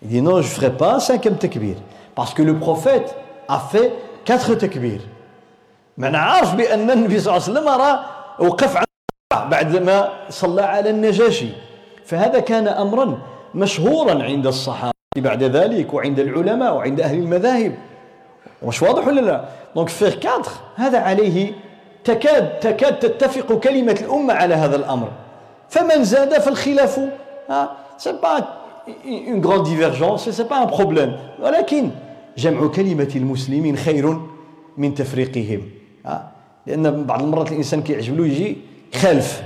Il dit non, je ne ferai pas un cinquième takbir. Parce que le prophète a fait quatre takbir. ما نعرف بأن النبي صلى الله عليه وسلم راه وقف بعد ما صلى على النجاشي فهذا كان أمرا مشهورا عند الصحابة بعد ذلك وعند العلماء وعند أهل المذاهب واش واضح ولا لا دونك فيغ 4 هذا عليه تكاد تكاد تتفق كلمة الأمة على هذا الأمر فمن زاد فالخلاف c'est pas une grande divergence c'est pas un problème ولكن جمع كلمة المسلمين خير من تفريقهم لأن بعض المرات الإنسان كيعجب له يجي خلف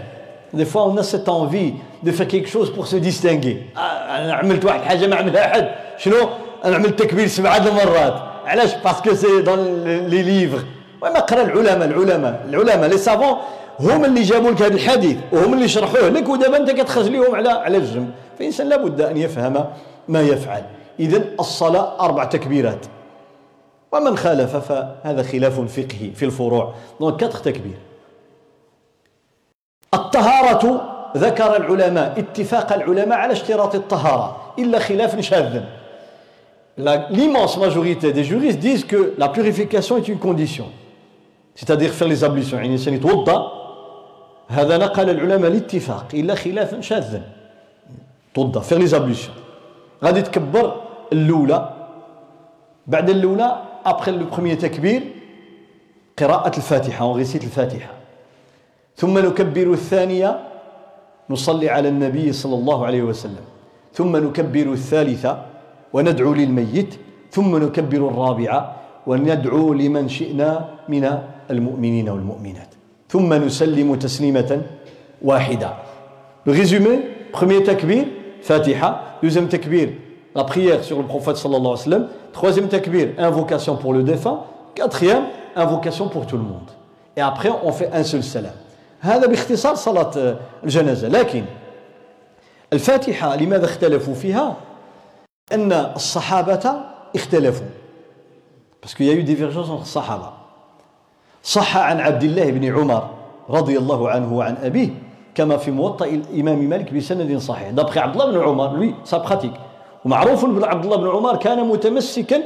fois, on a cette envie de faire quelque chose pour se distinguer. أنا عملت واحد حاجة ما عملها أحد. شنو؟ أنا عملت تكبير سبعة المرات. علاش؟ parce que c'est dans les livres. وما قرأ العلماء العلماء العلماء les savants هم اللي جابوا لك هذا الحديث وهم اللي شرحوه لك ودابا انت كتخجليهم على على الجنب. فالانسان لابد أن يفهم ما يفعل. اذا الصلاة أربع تكبيرات. ومن خالف فهذا خلاف فقهي في الفروع. دونك كاتخ تكبير. الطهارة ذكر العلماء اتفاق العلماء على اشتراط الطهارة. إلا خلاف شاذ. L'immense majorité des juristes disent que la purification est une condition. C'est-à-dire faire les ablutions. يعني الإنسان يتوضأ هذا نقل العلماء الاتفاق إلا خلافا شاذا. Faire les ablutions. غادي تكبر الأولى. بعد الأولى après le premier تكبير قراءة الفاتحة récite الفاتحة. ثم نكبر الثانية نصلي على النبي صلى الله عليه وسلم. ثم نكبر الثالثة وندعو للميت. ثم نكبر الرابعة وندعو لمن شئنا من المؤمنين والمؤمنات. ثم نسلم تسليمة واحدة résumé, premier takbir, Fatiha. Deuxième takbir, la prière sur le prophète sallallahu alayhi wa sallam. Troisième takbir, invocation pour le défunt. Quatrième, invocation pour tout le monde. Et après, on fait un seul salam. هذا باختصار صلاة الجنازة لكن الفاتحة لماذا اختلفوا فيها أن الصحابة اختلفوا parce qu'il y a eu divergence entre الصحابة صح عن عبد الله بن عمر رضي الله عنه وعن أبيه كما في موطأ الإمام مالك بسند صحيح d'après عبد الله بن عمر sa pratique ومعروف بن عبد الله بن عمر كان متمسكا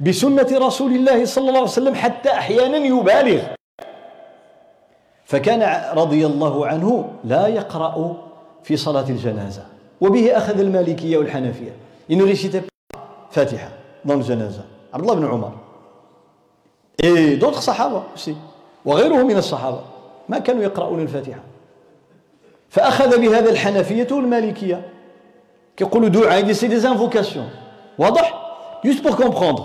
بسنة رسول الله صلى الله عليه وسلم حتى أحيانا يبالغ فكان رضي الله عنه لا يقرأ في صلاة الجنازة وبه أخذ المالكية والحنفية récitait pas Fatiha dans le janaza. Abdullah ibn Omar. Et d'autres sahaba aussi. وغيرهم من الصحابة. ما كانوا يقرؤون الفاتحة. فأخذ بهذا الحنفية والمالكية كيقولوا دعاء c'est des invocations واضح؟ Juste pour comprendre.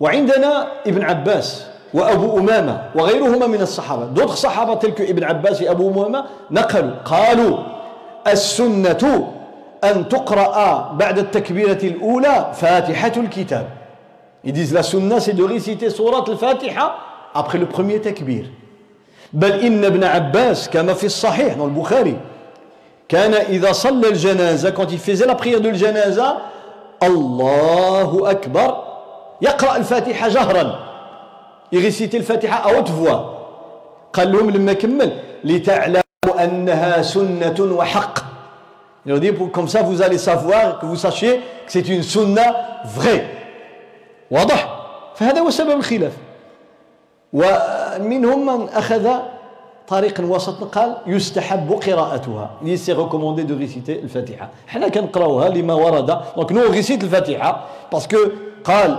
وعندنا ابن عباس وأبو أمامة وغيرهما من الصحابة. دوت صحابة تلك ابن عباس أبو أمامة نقلوا قالوا السنة أن تقرأ بعد التكبيرة الأولى فاتحة الكتاب. Ils disent la sunna c'est de réciter surat al-Fatiha après le premier takbir. بل إن ابن عباس كما في الصحيح dans le Bukhari كان إذا صلى الجنازة quand il faisait la prière de الجنازة الله أكبر يقرأ الفاتحة جهرا il récitait الفاتحة à haute voix قال لهم لما كمل لتعلموا أنها سنة وحق Il dit comme ça vous allez savoir que vous sachiez que c'est une sunna vraie. واضح؟ فهذا هو سبب الخلاف. ومنهم من أخذ طريق وسط قال يستحب قراءتها. lui c'est recommandé de réciter الفاتحة. حنا كنقراوها لما ورد. donc nous récite الفاتحة. باسكو قال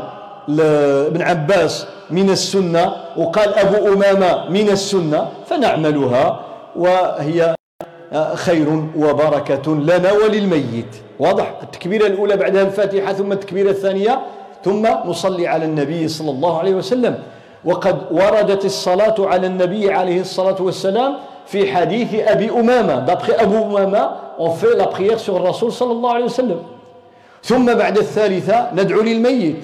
ابن عباس من السنة. وقال أبو أمامة من السنة. فنعملها. وهي خير وبركة لنا وللميت. واضح؟ التكبيرة الأولى بعدها الفاتحة ثم التكبيرة الثانية. ثم نصلي على النبي صلى الله عليه وسلم. وقد وردت الصلاة على النبي عليه الصلاة والسلام في حديث أبي أمامة. D'après أبو أمامة on fait la prière sur الرسول صلى الله عليه وسلم ثم بعد الثالثة ندعو للميت.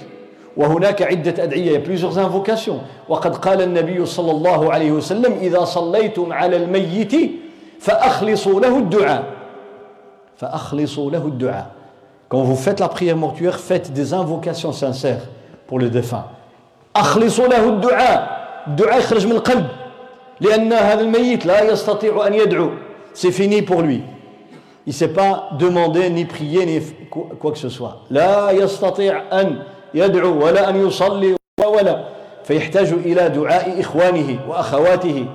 وهناك عدة أدعية plusieurs invocations. وقد قال النبي صلى الله عليه وسلم إذا صليتم على الميت فأخلصوا له الدعاء. فأخلصوا له الدعاء. Quand vous faites la prière mortuaire, faites des invocations sincères pour le défunt. أخلصوا له الدعاء الدعاء يخرج من القلب لأن هذا الميت لا يستطيع أن يدعو c'est fini pour lui il ne sait pas demander ni prier ni quoi que ce soit لا يستطيع أن يدعو ولا أن يصلي ولا فيحتاج إلى دعاء إخوانه وأخواته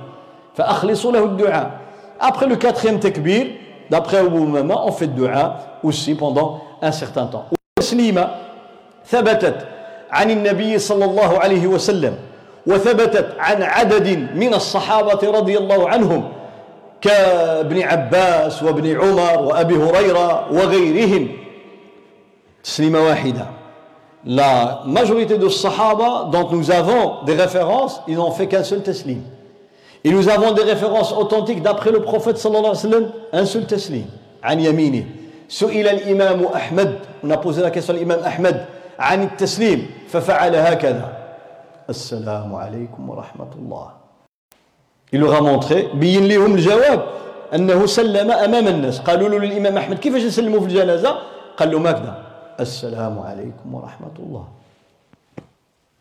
فأخلصوا له الدعاء après le quatrième takbir d'après Abu Mama on fait dua aussi pendant un certain temps تسليمة ثبتت عن النبي صلى الله عليه وسلم وثبتت عن عدد من الصحابة رضي الله عنهم كابن عباس وابن عمر وأبي هريرة وغيرهم تسليمة واحدة La majorité de Sahaba dont nous avons des références, ils n'ont fait qu'un seul taslim. Et nous avons des références authentiques d'après le prophète sallallahu alayhi wa sallam, un seul taslim. عن يمينه سئل الإمام أحمد on a posé la question à l'imam Ahmed عن التسليم ففعل هكذا السلام عليكم ورحمة الله Il leur a montré بين لهم الجواب أنه سلم أمام الناس قالوا له للإمام أحمد كيفاش نسلموا في الجنازة قال له هكذا السلام عليكم ورحمة الله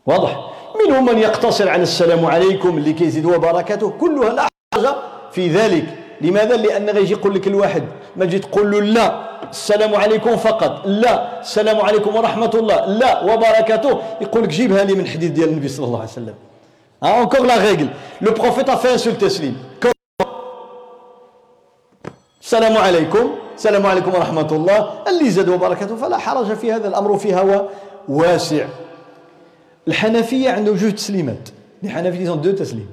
واضح. منهم من يقتصر على السلام عليكم اللي كيزيد وبركاته كلها لا حاجة في ذلك. لماذا؟ لأن غيجي يقول لك الواحد. ما تجي تقول له لا السلام عليكم فقط. لا السلام عليكم ورحمة الله. لا وبركاته. يقول لك جيبها لي من حديث ديال النبي صلى الله عليه وسلم. ها encore la règle. Le prophète a fait un السلام عليكم. السلام عليكم ورحمة الله. اللي زاد وبركاته فلا حرج في هذا الأمر في هوى واسع. الحنفية عنده جوج تسليمات. الحنفية disent deux تسليم.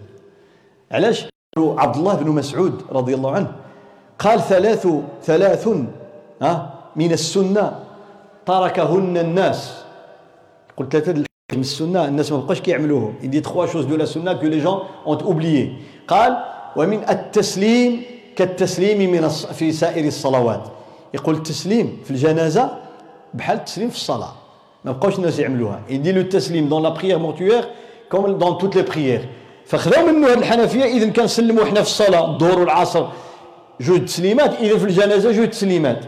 علاش؟ عبد الله بن مسعود رضي الله عنه قال ثلاث ثلاث من السنة تركهن الناس. قلت ثلاثة من السنة الناس ما بقاش كيعملوهم. Dit trois choses de la sunna que les gens ont oublié قال ومن التسليم كالتسليم من في سائر الصلوات. يقول التسليم في الجنازة بحال التسليم في الصلاة. ما بقاوش الناس يعملوها. il dit le تسليم dans la prière mortuaire comme dans toutes les prières. فخذوا منه هذه الحنفية إذا كان سلموا إحنا في الصلاة الظهر والعصر. جوج تسليمات إذا في الجنازة جوج تسليمات.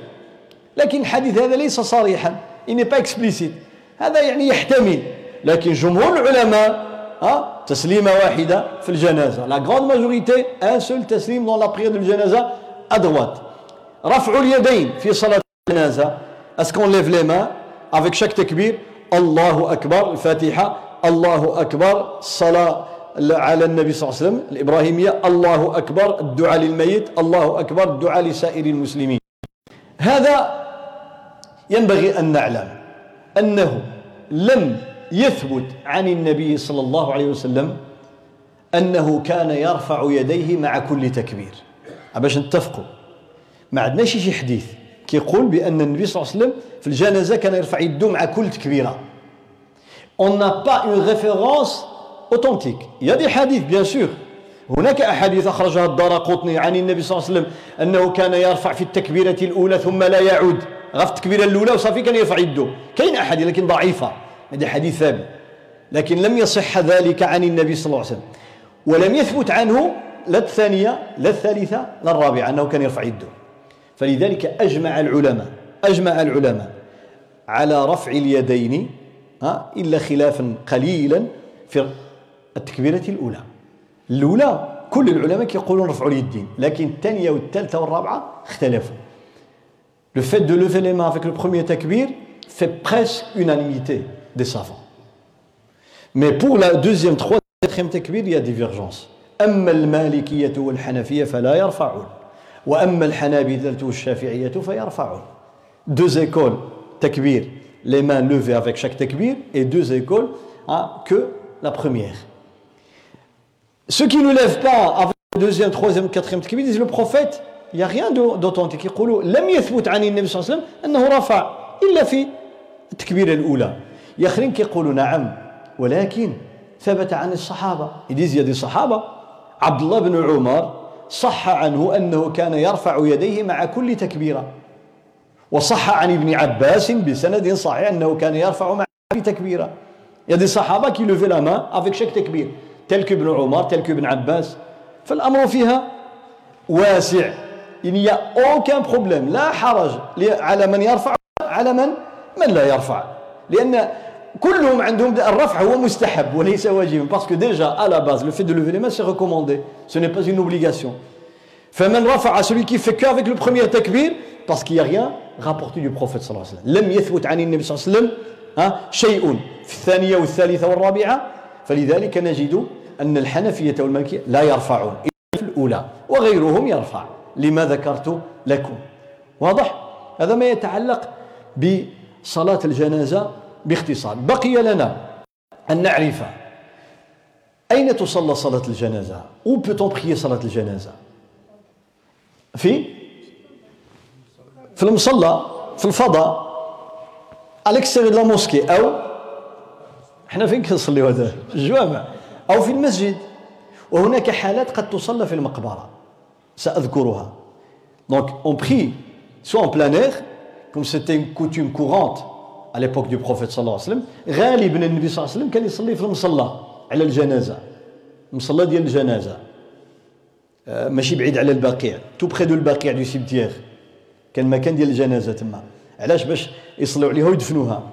لكن الحديث هذا ليس صريحا. il n'est pas explicite هذا يعني يحتمل. لكن جمهور العلماء ها تسليمة واحدة في الجنازة. la grande majorité un seul تسليم dans la prière de الجنازة ادروات رفع اليدين في صلاة الجنازة. est-ce qu'on lève les mains avec chaque تكبير الله أكبر الفاتحة الله أكبر الصلاة على النبي صلى الله عليه وسلم الإبراهيمية الله أكبر الدعاء للميت الله أكبر الدعاء لسائر المسلمين هذا ينبغي أن نعلم أنه لم يثبت عن النبي صلى الله عليه وسلم أنه كان يرفع يديه مع كل تكبير باش نتفقوا ما عندناش شي حديث كيقول بأن النبي صلى الله عليه وسلم في الجنازة كان يرفع يده مع كل تكبيرة On n'a pas une référence authentique. Il y a des hadiths, bien sûr. هناك أحاديث أخرجها الدار قطني عن النبي صلى الله عليه وسلم أنه كان يرفع في التكبيرة الأولى ثم لا يعود. غف التكبيرة الأولى وصافي كان يرفع يده. كاين أحاديث لكن ضعيفة. هذا حديث ثابت. لكن لم يصح ذلك عن النبي صلى الله عليه وسلم. ولم يثبت عنه لا الثانية لا الثالثة لا الرابعة أنه كان يرفع يده. فلذلك أجمع العلماء أجمع العلماء على رفع اليدين إلا خلافا قليلا في التكبيرة الأولى الأولى كل العلماء يقولون رفعوا اليدين لكن الثانية والثالثة والرابعة اختلفوا Le fait de lever les mains avec le premier takbir fait presque unanimité des savants. Mais pour la deuxième, troisième, quatrième takbir, il y a divergence. أما المالكية والحنفية فلا يرفعون وأما الحنابلة والشافعية فيرفعون. deux écoles تكبير. les mains levées avec chaque تكبير et deux écoles à que la première ceux qui ne lèvent pas avec deuxième troisième quatrième تكبير disent le prophète y a rien de d'authentique كيقولوا لم يثبت عن النبي صلى الله عليه وسلم أنه رفع إلا في التكبيره الاولى ياخرين كيقولوا نعم ولكن ثبت عن الصحابة. disent y a الصحابه عبد الله بن عمر صح عنه أنه كان يرفع يديه مع كل تكبيرة وصح عن ابن عباس بسند صحيح أنه كان يرفع مع كل تكبيرة Il y a des sahaba qui levaient la main avec chaque takbir, tel que Ibn. فالأمر فيها واسع. Il n'y a aucun problème, لا حرج على من يرفع على من من لا يرفع. لأن كلهم عندهم الرفع هو مستحب وليس واجبا que déjà à la base le fait de lever les mains c'est recommandé. Ce n'est pas فمن رفع celui qui fait qu'avec le premier takbir parce qu'il n'y a rien صلى الله عليه وسلم. لم يثبت عن النبي صلى الله عليه وسلم ها شيء. في الثانية والثالثة والرابعة فلذلك نجد أن الحنفية والمالكية لا يرفعون إلا في الأولى. وغيرهم يرفع لما ذكرت لكم. واضح؟ هذا ما يتعلق بصلاة الجنازة باختصار. بقي لنا أن نعرف أين تصلى صلاة الجنازة؟ Où peut-on صلاة الجنازة؟ في؟ في المصلى في الفضاء à la mosquée أو إحنا فين كنصليو هذا؟ الجوامع أو في المسجد. وهناك حالات قد تصلى في المقبرة. سأذكرها. Donc on prie soit en plein air comme c'était une courante. À l'époque du prophète صلى الله عليه وسلم غالبا النبي صلى الله عليه وسلم كان يصلي في المصلى على الجنازة. المصلى ديال الجنازة. ماشي بعيد على البقيع tout près de البقيع du cimetière كان مكان ديال الجنازة تما. علاش؟ باش يصلوا عليها ويدفنوها.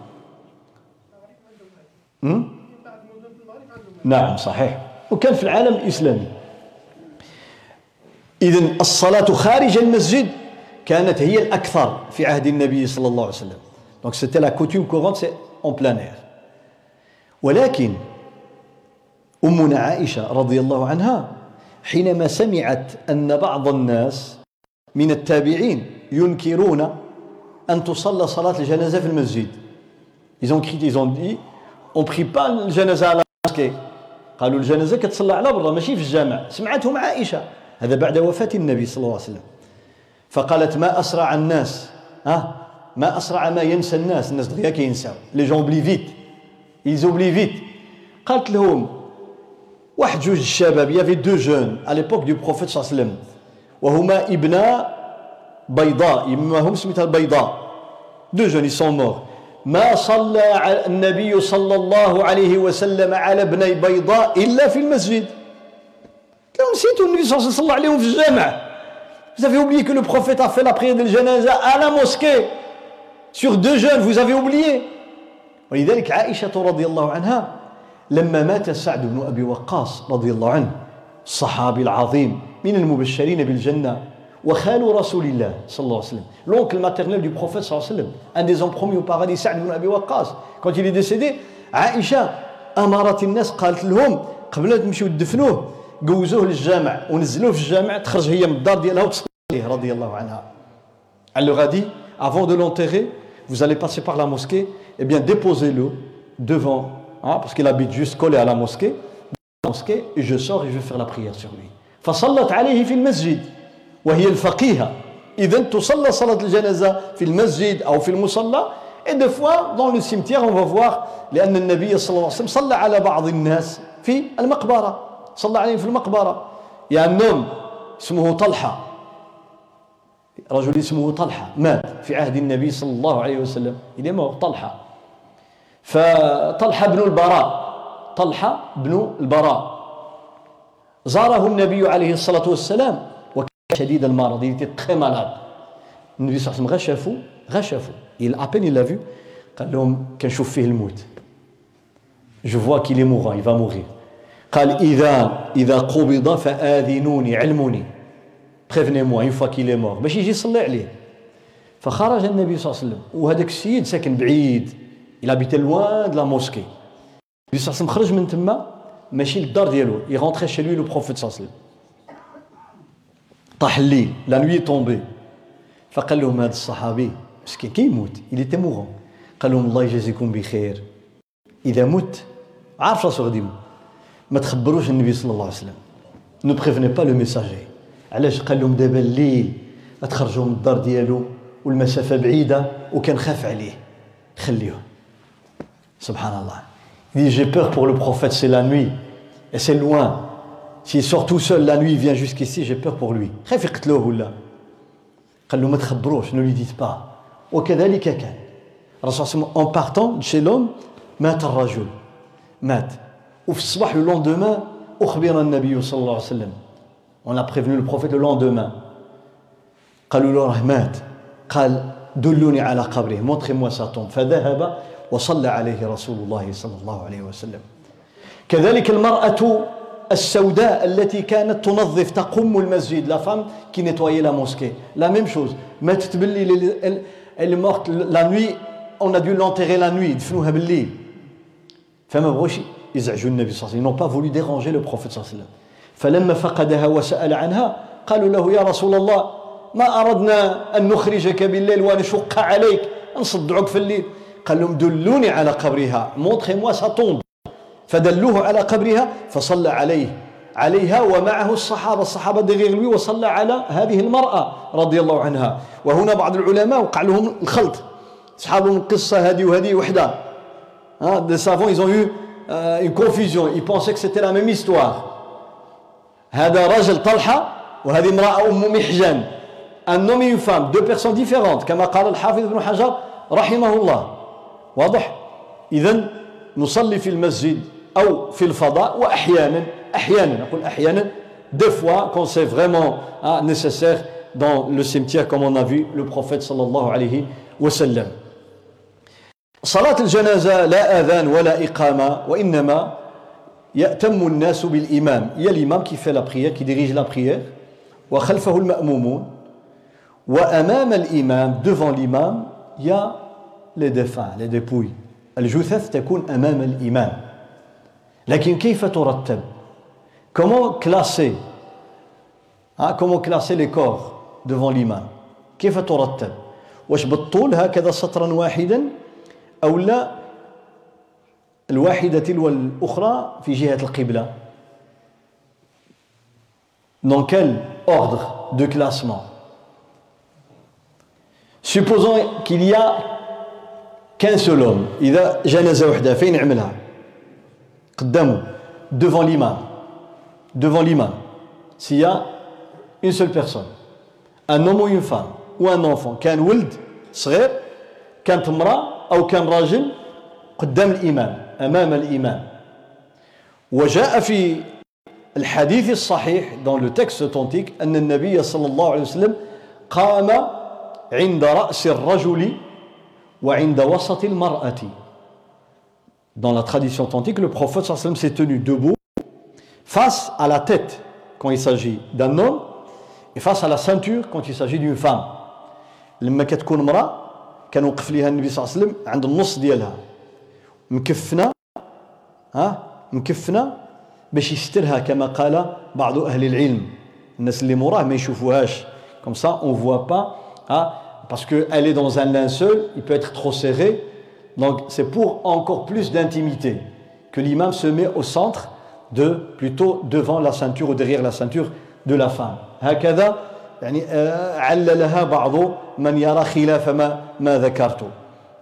نعم صحيح. وكان في العالم الإسلامي. اذا الصلاة خارج المسجد كانت هي الأكثر في عهد النبي صلى الله عليه وسلم. Donc c'était la coutume courante, c'est en plein air. ولكن أمنا عائشة رضي الله عنها حينما سمعت أن بعض الناس من التابعين ينكرون أن تصلى صلاة الجنازة في المسجد ils ont critiqué ils ont dit on prie pas الجنازة à la mosquée قالوا الجنازة كتصلى على برا ماشي في الجامع سمعتهم عائشة هذا بعد وفاة النبي صلى الله عليه وسلم فقالت ما أسرع الناس ها ما أسرع ما ينسى الناس الناس دغيا كينساو. les gens oublient vite. ils oublient vite. قالت لهم واحد جوج الشباب y avait deux jeunes à l'époque du prophète صلى الله عليه وسلم وهما ابنا بيضاء ما هم سميتها البيضاء. deux jeunes ils sont morts ما صلى النبي صلى الله عليه وسلم على ابني بيضاء إلا في المسجد. لهم نسيتوا النبي صلى الله عليه وسلم صلى عليهم في الجامع. Vous avez oublié que le prophète a fait la prière de janaza à la mosquée. Sur deux jeunes vous avez oublié. ولذلك عائشة رضي الله عنها لما مات سعد بن أبي وقاص رضي الله عنه الصحابي العظيم من المبشرين بالجنة وخال رسول الله صلى الله عليه وسلم l'oncle maternel du prophète صلى الله عليه وسلم un des hommes paradis سعد بن أبي وقاص quand il est عائشة أمرت الناس قالت لهم قبل ما تمشيو تدفنوه جوزوه للجامع ونزلوه في الجامع تخرج هي من الدار ديالها وتصلي رضي الله عنها elle leur a dit avant de vous allez passer par la mosquée, eh bien déposez-le devant, hein, parce qu'il habite juste collé à la mosquée, la mosquée, et je sors et je vais faire la prière sur lui. فصلت عليه في المسجد وهي الفقيهة إذا تصلى صلاة الجنازة في المسجد أو في المصلى et des fois dans le cimetière on va voir لأن النبي صلى الله عليه وسلم صلى على بعض الناس في المقبرة صلى عليهم في المقبرة يا النوم اسمه طلحة رجل اسمه طلحة مات في عهد النبي صلى الله عليه وسلم. إلى ما طلحة. فطلحة بن البراء طلحة بن البراء. زاره النبي عليه الصلاة والسلام وكان شديد المرض. Il très malade. النبي صلى الله عليه وسلم غشفوا غشفوا il à peine vu. قال لهم كنشوف فيه الموت. Vois qu'il est mourant il va mourir. قال إذا إذا قبض فآذنوني علموني. Une fois qu'il est mort باش يجي يصلي عليه. فخرج النبي صلى الله عليه وسلم. وهذاك السيد ساكن بعيد. Il habitait loin de la mosquée. النبي صلى الله عليه وسلم خرج من تما ماشي للدار ديالو. Chez lui le prophète صلى الله عليه وسلم. طاح الليل. لا نوي تومبي فقال لهم هذا الصحابي مسكين كيموت il était mourant. قال لهم الله يجازيكم بخير. إذا مت عارف راسو غادي ما تخبروش النبي صلى الله عليه وسلم. Ne prévenez pas le messager. علاش قال لهم دابا الليل تخرجوا من الدار ديالو والمسافة بعيدة وكان خاف عليه. خليوه سبحان الله Il dit j'ai peur pour le prophète c'est la nuit. Et c'est loin. S'il sort tout seul la nuit il vient jusqu'ici j'ai peur pour lui. خايف يقتلوه ولا قال له ما تخبروش ne lui dites pas. وكذلك كان الرسول صلى الله عليه وسلم en partant chez l'homme مات الرجل مات وفي الصباح le lendemain أخبر النبي صلى الله عليه وسلم on a prévenu le prophète le lendemain. قالوا له راه مات قال دلوني على قبره montrez-moi sa tombe. فذهب وصلى عليه رسول الله صلى الله عليه وسلم كذلك المرأة السوداء التي كانت تنظف تقم المسجد لا فام كي نتويي لا موسكي لا ميم شوز ماتت باللي elle est morte la nuit. On a dû l'enterrer la nuit. دفنوها بالليل فما بغوش يزعجوا النبي صلى الله عليه وسلم ils n'ont pas voulu déranger le prophète صلى الله عليه وسلم فلما فقدها وسأل عنها قالوا له يا رسول الله ما أردنا أن نخرجك بالليل ونشق عليك نصدعك في الليل. قال لهم دلوني على قبرها sa tombe فدلوه على قبرها فصلى عليه عليها ومعه الصحابة الصحابة دغيغ لوي وصلى على هذه المرأة رضي الله عنها. وهنا بعض العلماء وقع لهم الخلط. صحابهم القصة هذه وهذه وحدة. Des savants ils ont eu euh, une confusion. Ils pensaient que c'était la même histoire. هذا رجل طلحة وهذه امرأة أم homme et une femme deux personnes différentes. كما قال الحافظ ابن حجر رحمه الله. واضح؟ إذا نصلي في المسجد أو في الفضاء وأحيانا أحيانا. نقول أحيانا. Fois quand c'est vraiment hein, nécessaire dans le cimetière comme on a vu le prophète صلى الله عليه وسلم صلاة الجنازة لا أذان ولا إقامة وإنما يأتم الناس بالإمام يا الإمام كي في لابخيير كي ديريج لابخيير وخلفه المأمومون وأمام الإمام دوفون الإمام y a les défunts les dépouilles الجثث تكون أمام الإمام لكن كيف ترتب؟ comment classer؟ ها comment classer les corps devant الإمام كيف ترتب؟ واش بالطول هكذا سطرا واحدا أو لا الواحدة تلو الأخرى في جهة القبلة dans quel ordre de classement supposons qu'il y a qu'un seul homme إذا جنازة وحدة فين يعملها قدامه devant l'imam devant l'imam s'il y a une seule personne un homme ou une femme ou un enfant كان ولد صغير كانت امرأة أو كان راجل قدام الإمام أمام الإمام وجاء في الحديث الصحيح dans le texte authentique أن النبي صلى الله عليه وسلم قام عند رأس الرجل وعند وسط المرأة. Dans la tradition authentique le prophète صلى الله عليه وسلم s'est tenu debout face à la tête quand il s'agit d'un homme et face à la ceinture quand il s'agit d'une femme. لما كتكون امرأة كان وقف ليها النبي صلى الله عليه وسلم عند النص ديالها. مكفنة ها مكفنة باش يسترها كما قال بعض أهل العلم الناس اللي موراه ما يشوفوهاش comme ça on voit pas hein, parce qu'elle est dans un linceul il peut être trop serré donc c'est pour encore plus d'intimité que l'imam se met au centre de plutôt devant la ceinture ou derrière la ceinture de la femme هكذا يعني عللها بعض من يرى خلاف ما ما ذكرت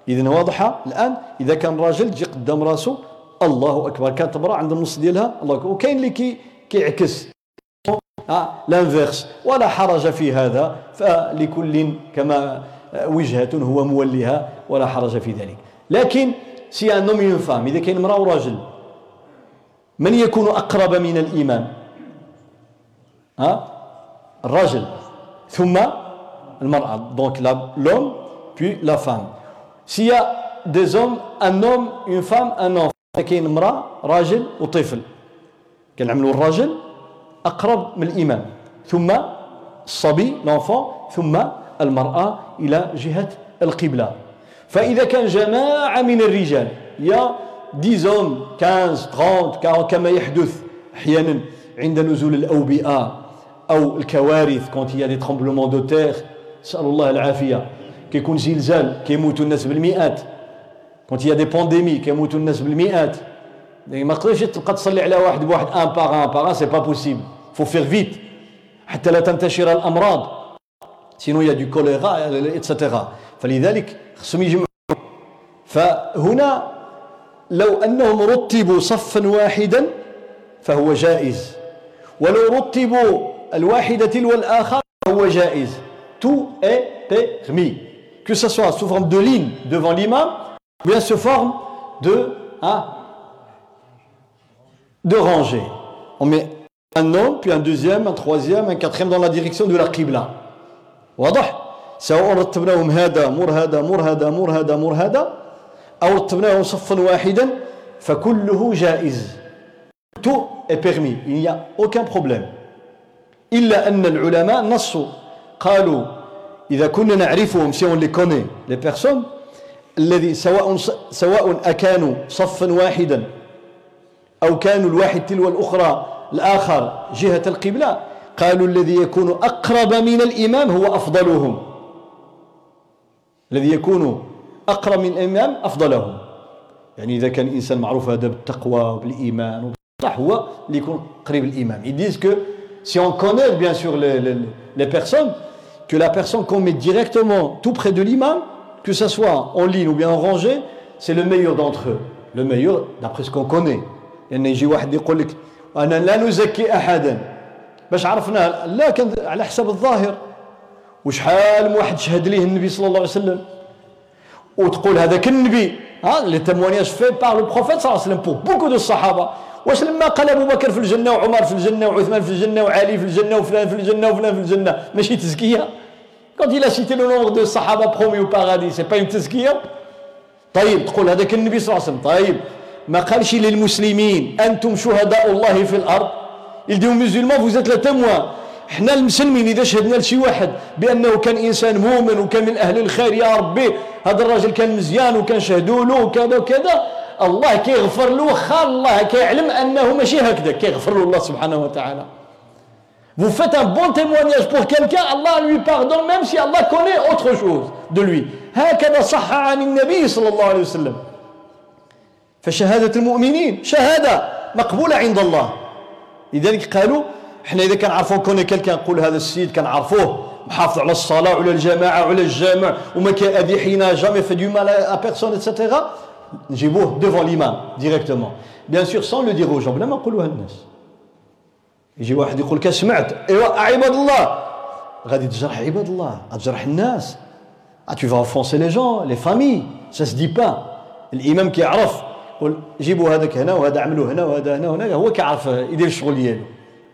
اذا واضحة؟ الآن إذا كان راجل تجي قدام راسه الله أكبر. كانت امراه عند النص ديالها الله أكبر. وكاين اللي كي كيعكس. l'inverse ولا حرج في هذا. فلكل كما وجهة هو موليها ولا حرج في ذلك. لكن si un homme femme إذا كاين امرأة وراجل من يكون أقرب من الامام ها الرجل ثم المرأة. Donc l'homme puis la femme. S'il y a des hommes un homme une femme un enfant. كاين امرأة راجل وطفل كنعملوا الراجل أقرب من الإمام ثم الصبي l'enfant ثم المرأة إلى جهة القبلة. فإذا كان جماعة من الرجال يا 10 hommes 15 30 40 كما يحدث أحيانا عند نزول الأوبئة أو الكوارث quand il y a des tremblements de terre نسأل الله العافية. كيكون زلزال كيموتوا الناس بالمئات. quand il y a des pandémies كيموتوا الناس بالمئات. ما تقدرش تبقى تصلي على واحد بواحد un par un par, c'est pas possible, faut faire vite حتى لا تنتشر الأمراض. sinon y a de choléra et cetera فلذلك خصهم يجمعوا. فهنا لو أنهم رتبوا صفا واحدا فهو جائز. ولو رتبوا الواحدة تلو الآخر هو جائز. Tout est permis. que ce soit sous forme de ligne devant l'imam ou bien sous forme de hein, de rangée on met un homme puis un deuxième un troisième un quatrième dans la direction de la qibla واضح سواء رتبناهم هذا مر هذا مر هذا مر هذا مر هذا أو رتبناهم صفا واحدا فكله جائز tout est permis il n'y a aucun problème إلا أن العلماء نصوا قالوا إذا كنا نعرفهم si on les connaît les personnes الذي سواء سواء أكانوا صفا واحدا أو كانوا الواحد تلو الأخرى الآخر جهة القبلة قالوا الذي يكون أقرب من الإمام هو أفضلهم. الذي يكون أقرب من الإمام أفضلهم. يعني إذا كان الإنسان معروف هذا بالتقوى وبالإيمان صح هو اللي يكون قريب الإمام. Ils disent que si on connaît bien sûr les, que la personne qu'on met directement tout près de l'imam que ce soit en ligne ou bien en rangée c'est le meilleur d'entre eux. Le meilleur d'après ce qu'on connaît. يعني يجي واحد يقول لك أنا لا نزكي أحدا باش عرفنا لا كان على حسب الظاهر وشحال من واحد شهد ليه النبي صلى الله عليه وسلم وتقول هذاك النبي ها les témoignages faits par le prophète صلى الله عليه وسلم pour beaucoup de الصحابه واش لما قال ابو بكر في الجنه وعمر في الجنه وعثمان في الجنه وعلي في الجنه وفلان في الجنه وفلان في الجنه ماشي تزكيه quand il a cité le nombre de sahaba promis au paradis c'est pas une tazkiya طيب تقول هذاك النبي صلى الله عليه وسلم طيب ما قالش للمسلمين أنتم شهداء الله في الأرض il dit aux musulmans vous êtes les témoins حنا المسلمين اذا شهدنا لشي واحد بانه كان انسان مؤمن وكان من أهل الخير يا ربي هذا الراجل كان مزيان وكان شهدوا له وكذا وكذا الله كيغفر له واخا الله كيعلم انه ماشي هكذا كيغفر له الله سبحانه وتعالى Vous faites un bon témoignage pour quelqu'un, Allah lui pardonne même si Allah connaît autre chose de lui. هكذا صح عن النبي صلى الله عليه وسلم. فشهادة المؤمنين شهادة مقبولة عند الله. لذلك قالوا إحنا اذا كان عرفوا كون كلكان نقول هذا السيد كان عرفوه محافظ على الصلاه وعلى الجماعه وعلى الجامع وما كيأذي حين جامي في دو مال ا بيرسون اتسيتيرا نجيبوه ديفون ليمان ديريكتومون بيان سور سون لو أو جون بلا ما نقولوها للناس يجي واحد يقول لك سمعت ايوا عباد الله غادي تجرح عباد الله تجرح الناس tu vas offenser les gens les familles ça se dit pas الامام كيعرف يقول جيبوا هذاك هنا وهذا عملوا هنا وهذا هنا وهنا هو كيعرف يدير الشغل ديالو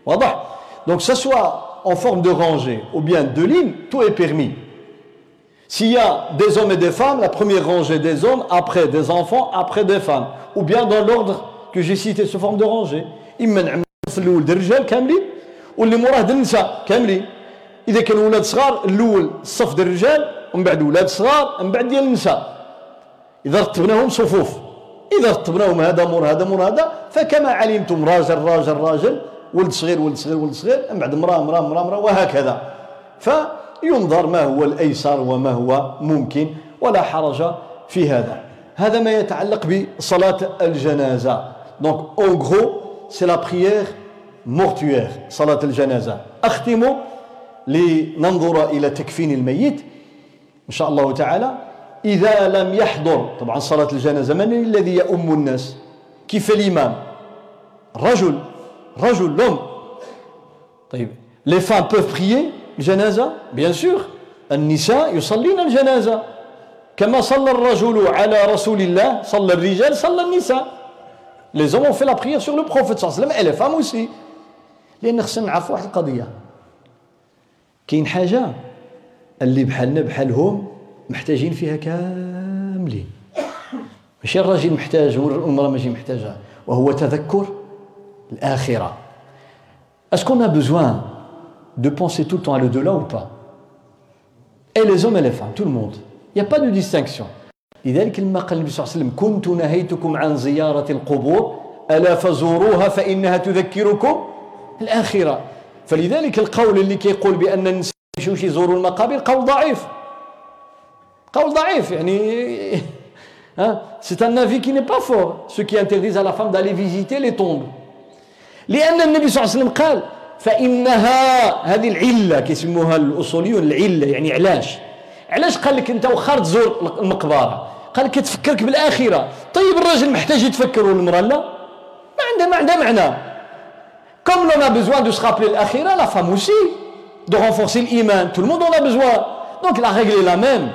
واضح donc ce soit en forme de rangée ou bien de ligne tout est permis s'il y a des hommes et des femmes la première rangée des hommes après des enfants après des femmes ou bien dans l'ordre que j'ai cité sous forme de rangée الصف الأول ديال الرجال كاملين واللي موراه ديال النساء كاملين. إذا كانوا ولاد صغار الأول الصف ديال الرجال ومن بعد ولاد صغار من بعد ديال النساء. إذا رتبناهم صفوف. إذا رتبناهم هذا مور هذا مور هذا فكما علمتم راجل راجل راجل ولد صغير ولد صغير ولد صغير من بعد امراه امراه امراه امراه وهكذا. فينظر ما هو الأيسر وما هو ممكن ولا حرج في هذا. هذا ما يتعلق بصلاة الجنازة. donc en gros c'est la prière mortuaire صلاه الجنازه اختم لننظر إلى تكفين الميت ان شاء الله تعالى اذا لم يحضر طبعا صلاه الجنازه من الذي يؤم الناس كيف الامام رجل رجل l'homme. طيب les femmes peuvent prier جنازة bien sûr. النساء يصلين الجنازة كما صلى الرجل على رسول الله صلى الرجال صلى النساء les hommes ont fait la prière sur le prophète صلى الله عليه وسلم et les femmes aussi. لأن خصنا نعرفوا واحد القضية. كاين حاجة اللي بحالنا بحالهم محتاجين فيها كاملين. ماشي الراجل محتاج والمرأة ماشي محتاجة وهو تذكر l'akhira. Est-ce qu'on a besoin de penser tout le temps à l'au-delà ou pas? Et les hommes et les femmes, tout le. لذلك لما قال النبي صلى الله عليه وسلم كنت نهيتكم عن زيارة القبور ألا فزوروها فإنها تذكركم؟ الآخرة. فلذلك القول اللي كيقول بأن النساء يمشيوش يزوروا المقابر قول ضعيف. قول ضعيف يعني c'est un avis qui n'est pas fort ceux qui interdisent à femme d'aller visiter les tombes. لأن النبي صلى الله عليه وسلم قال فإنها هذه العلة كيسموها الأصوليون العلة يعني علاش. علاش قال لك أنت وخر تزور المقبرة؟ قال لك تفكرك بالآخرة. طيب الراجل محتاج يتفكر والمرأة لا؟ ما عندها ما عندها معنى. Comme l'on a besoin de se rappeler l'akhira, la femme aussi, de renforcer l'iman. Tout le monde en a besoin. Donc la règle est la même.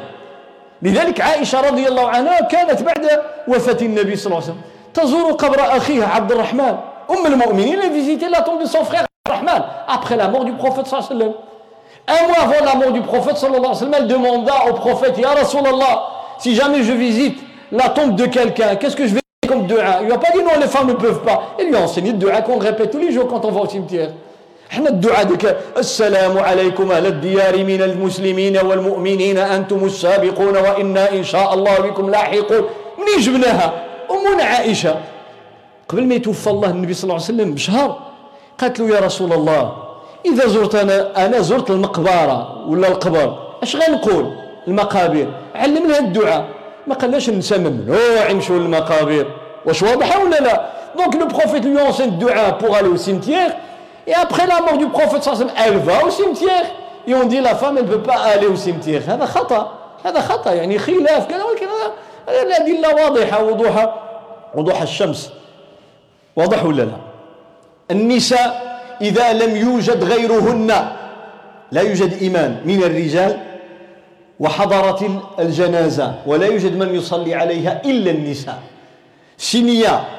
لذلك عائشة رضي الله عنها كانت بعد وفاة النبي صلى الله عليه وسلم تزور قبر أخيها عبد الرحمن أم المؤمنين elle visitait la tombe de son frère Rahman après la mort du prophète صلى الله عليه وسلم un mois avant la mort du prophète صلى الله عليه وسلم elle demanda au prophète Ya Rasulallah si jamais je visite la tombe de quelqu'un qu'est-ce que je vais comme dua. Il lui a pas dit non les femmes ne peuvent pas. Il lui a enseigné le dua qu'on répète tous les jours quand on va au cimetière. إحنا الدعاء ديك السلام عليكم أهل الديار من المسلمين والمؤمنين أنتم السابقون وأنا ان شاء الله بكم لاحقون منين جبناها امنا عائشه قبل ما يتوفى الله النبي صلى الله عليه وسلم بشهر قالت له يا رسول الله اذا زرت أنا أنا زرت المقبره ولا القبر اش غنقول المقابر علمنا الدعاء ما قالناش النساء ممنوع يمشوا للمقابر واش واضحه ولا لا donc le prophète lui enseigne الدعاء pour aller au cimetière Et après la mort du prophète, elle va au cimetière. Et on dit la femme, elle ne peut pas aller au cimetière. هذا خطأ هذا خطأ يعني خلاف كذا وكذا الأدلة واضحة وضوح وضوح الشمس واضح ولا لا النساء إذا لم يوجد غيرهن لا يوجد إيمان من الرجال وحضرت الجنازة ولا يوجد من يصلي عليها إلا النساء سينيا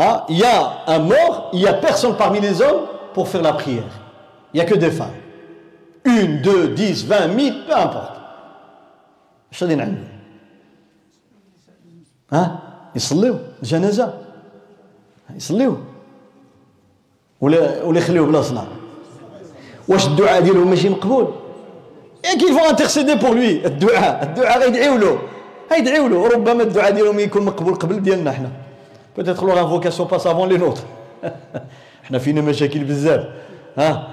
Hein, il y a un mort, il n'y a personne parmi les hommes pour faire la prière. Il n'y a que des femmes. Une, deux, dix, vingt, mille, peu importe. شادين عنده ها يصليو الجنازه يصليو ولا ولا يخليوه بلا صلاه واش الدعاء ديالهم ماشي مقبول qu'ils vont intercéder pour lui الدعاء الدعاء غيدعيو له غيدعيو له. ربما الدعاء ديالهم يكون مقبول قبل ديالنا حنا. Peut-être leur invocation passe avant les nôtres. إحنا فينا مشاكل بزاف. ها؟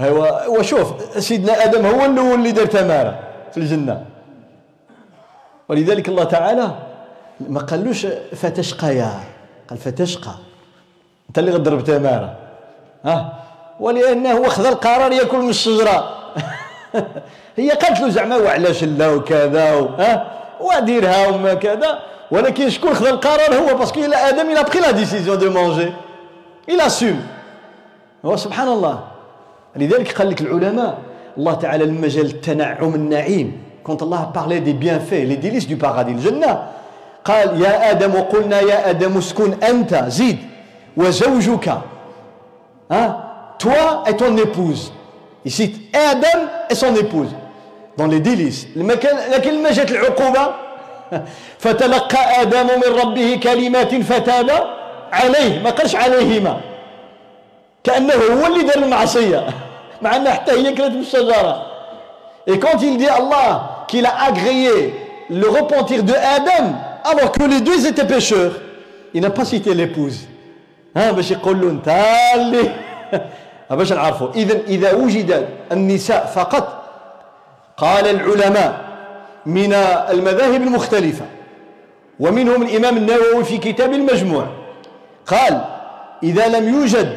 ايوا وشوف سيدنا آدم هو الأول اللي دار تمارة في الجنة. ولذلك الله تعالى ما قالوش فتشقى يا قال فتشقى. أنت اللي غضرب تمارة. ها؟ ولأنه هو خذ القرار يأكل من الشجرة. هي قالت له زعما وعلاش لا وكذا ها؟ وديرها وما كذا ولكن شكون خذ القرار هو؟ parce que il a آدم il a pris la décision de manger il assume هو سبحان الله لذلك قال لك العلماء الله تعالى لما جا التنعم النعيم. quand الله parlait des bienfaits les délices du paradis الجنة. قال يا آدم قلنا يا آدم اسكن أنت زيد وزوجك. ها؟ et ton épouse. Il cite Adam et son épouse. Dans les délices. لكن لما جات العقوبه فتلقى آدم من ربه كلمات فتاب عليه. ما قالش عليهما. كأنه هو اللي دار المعصية. مع أن حتى هي كانت من الشجرة Et quand il dit Allah qu'il a agréé le repentir de Adam alors que les deux étaient pécheurs, il n'a pas cité l'épouse. ها باش يقول له انت اللي باش نعرفوا اذا اذا وجد النساء فقط قال العلماء من المذاهب المختلفة ومنهم الإمام النووي في كتاب المجموع قال إذا لم يوجد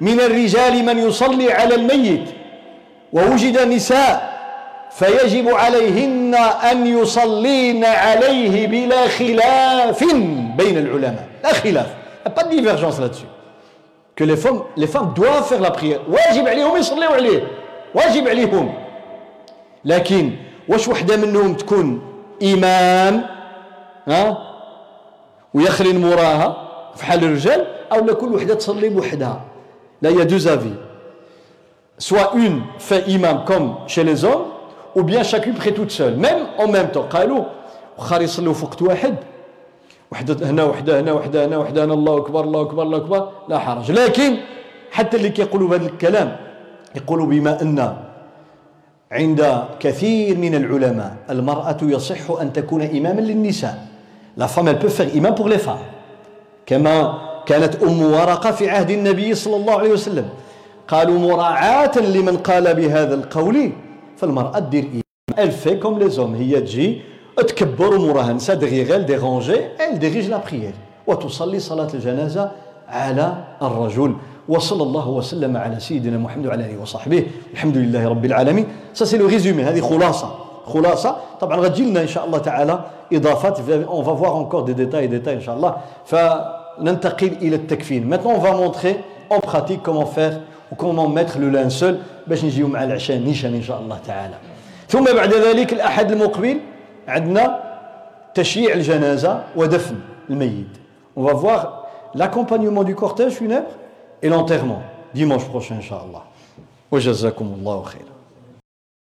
من الرجال من يصلي على الميت ووجد نساء فيجب عليهن أن يصلين عليه بلا خلاف بين العلماء. لا خلاف. Pas de divergence là-dessus. Que les femmes, les femmes doivent faire la prière. واجب عليهم يصليوا عليه واجب عليهم لكن واش وحدة منهم تكون إمام ها؟ ويخرن موراها في حال الرجال أو كل وحدة تصلي بوحدها؟ لا يا دو زافي soit une fait imam comme chez les hommes ou bien chacune prie toute seule. Même en même temps. قالوا واخا يصلوا في وقت واحد وحده هنا وحده هنا وحده هنا وحده هنا الله اكبر الله اكبر الله اكبر لا حرج لكن حتى اللي كيقولوا بهذا الكلام يقولوا بما ان عند كثير من العلماء المرأة يصح أن تكون إماما للنساء. لا فام elle peut faire imam pour les femmes. كما كانت أم ورقة في عهد النبي صلى الله عليه وسلم. قالوا مراعاة لمن قال بهذا القول فالمرأة دير إمام. Elle fait comme les hommes. هي تجي تكبر موراها نساء دغيغ elle déranger elle dirige la prière. وتصلي صلاة الجنازة على الرجل. وصلى الله وسلم على سيدنا محمد وعلى آله وصحبه. الحمد لله رب العالمين. ça c'est le résumé هذه خلاصة. خلاصة. طبعا غتجي لنا إن شاء الله تعالى إضافات. on va voir encore des détails détails إن شاء الله. فننتقل إلى التكفين. Maintenant on va montrer en pratique comment faire و comment mettre le linceul باش نجيو مع العشاء نيشان إن شاء الله تعالى. ثم بعد ذلك الأحد المقبل. عندنا تشييع الجنازة ودفن الميت. On va voir l'accompagnement du cortège funèbre et l'enterrement dimanche prochain, Inch'Allah. Wa jazakumullahu.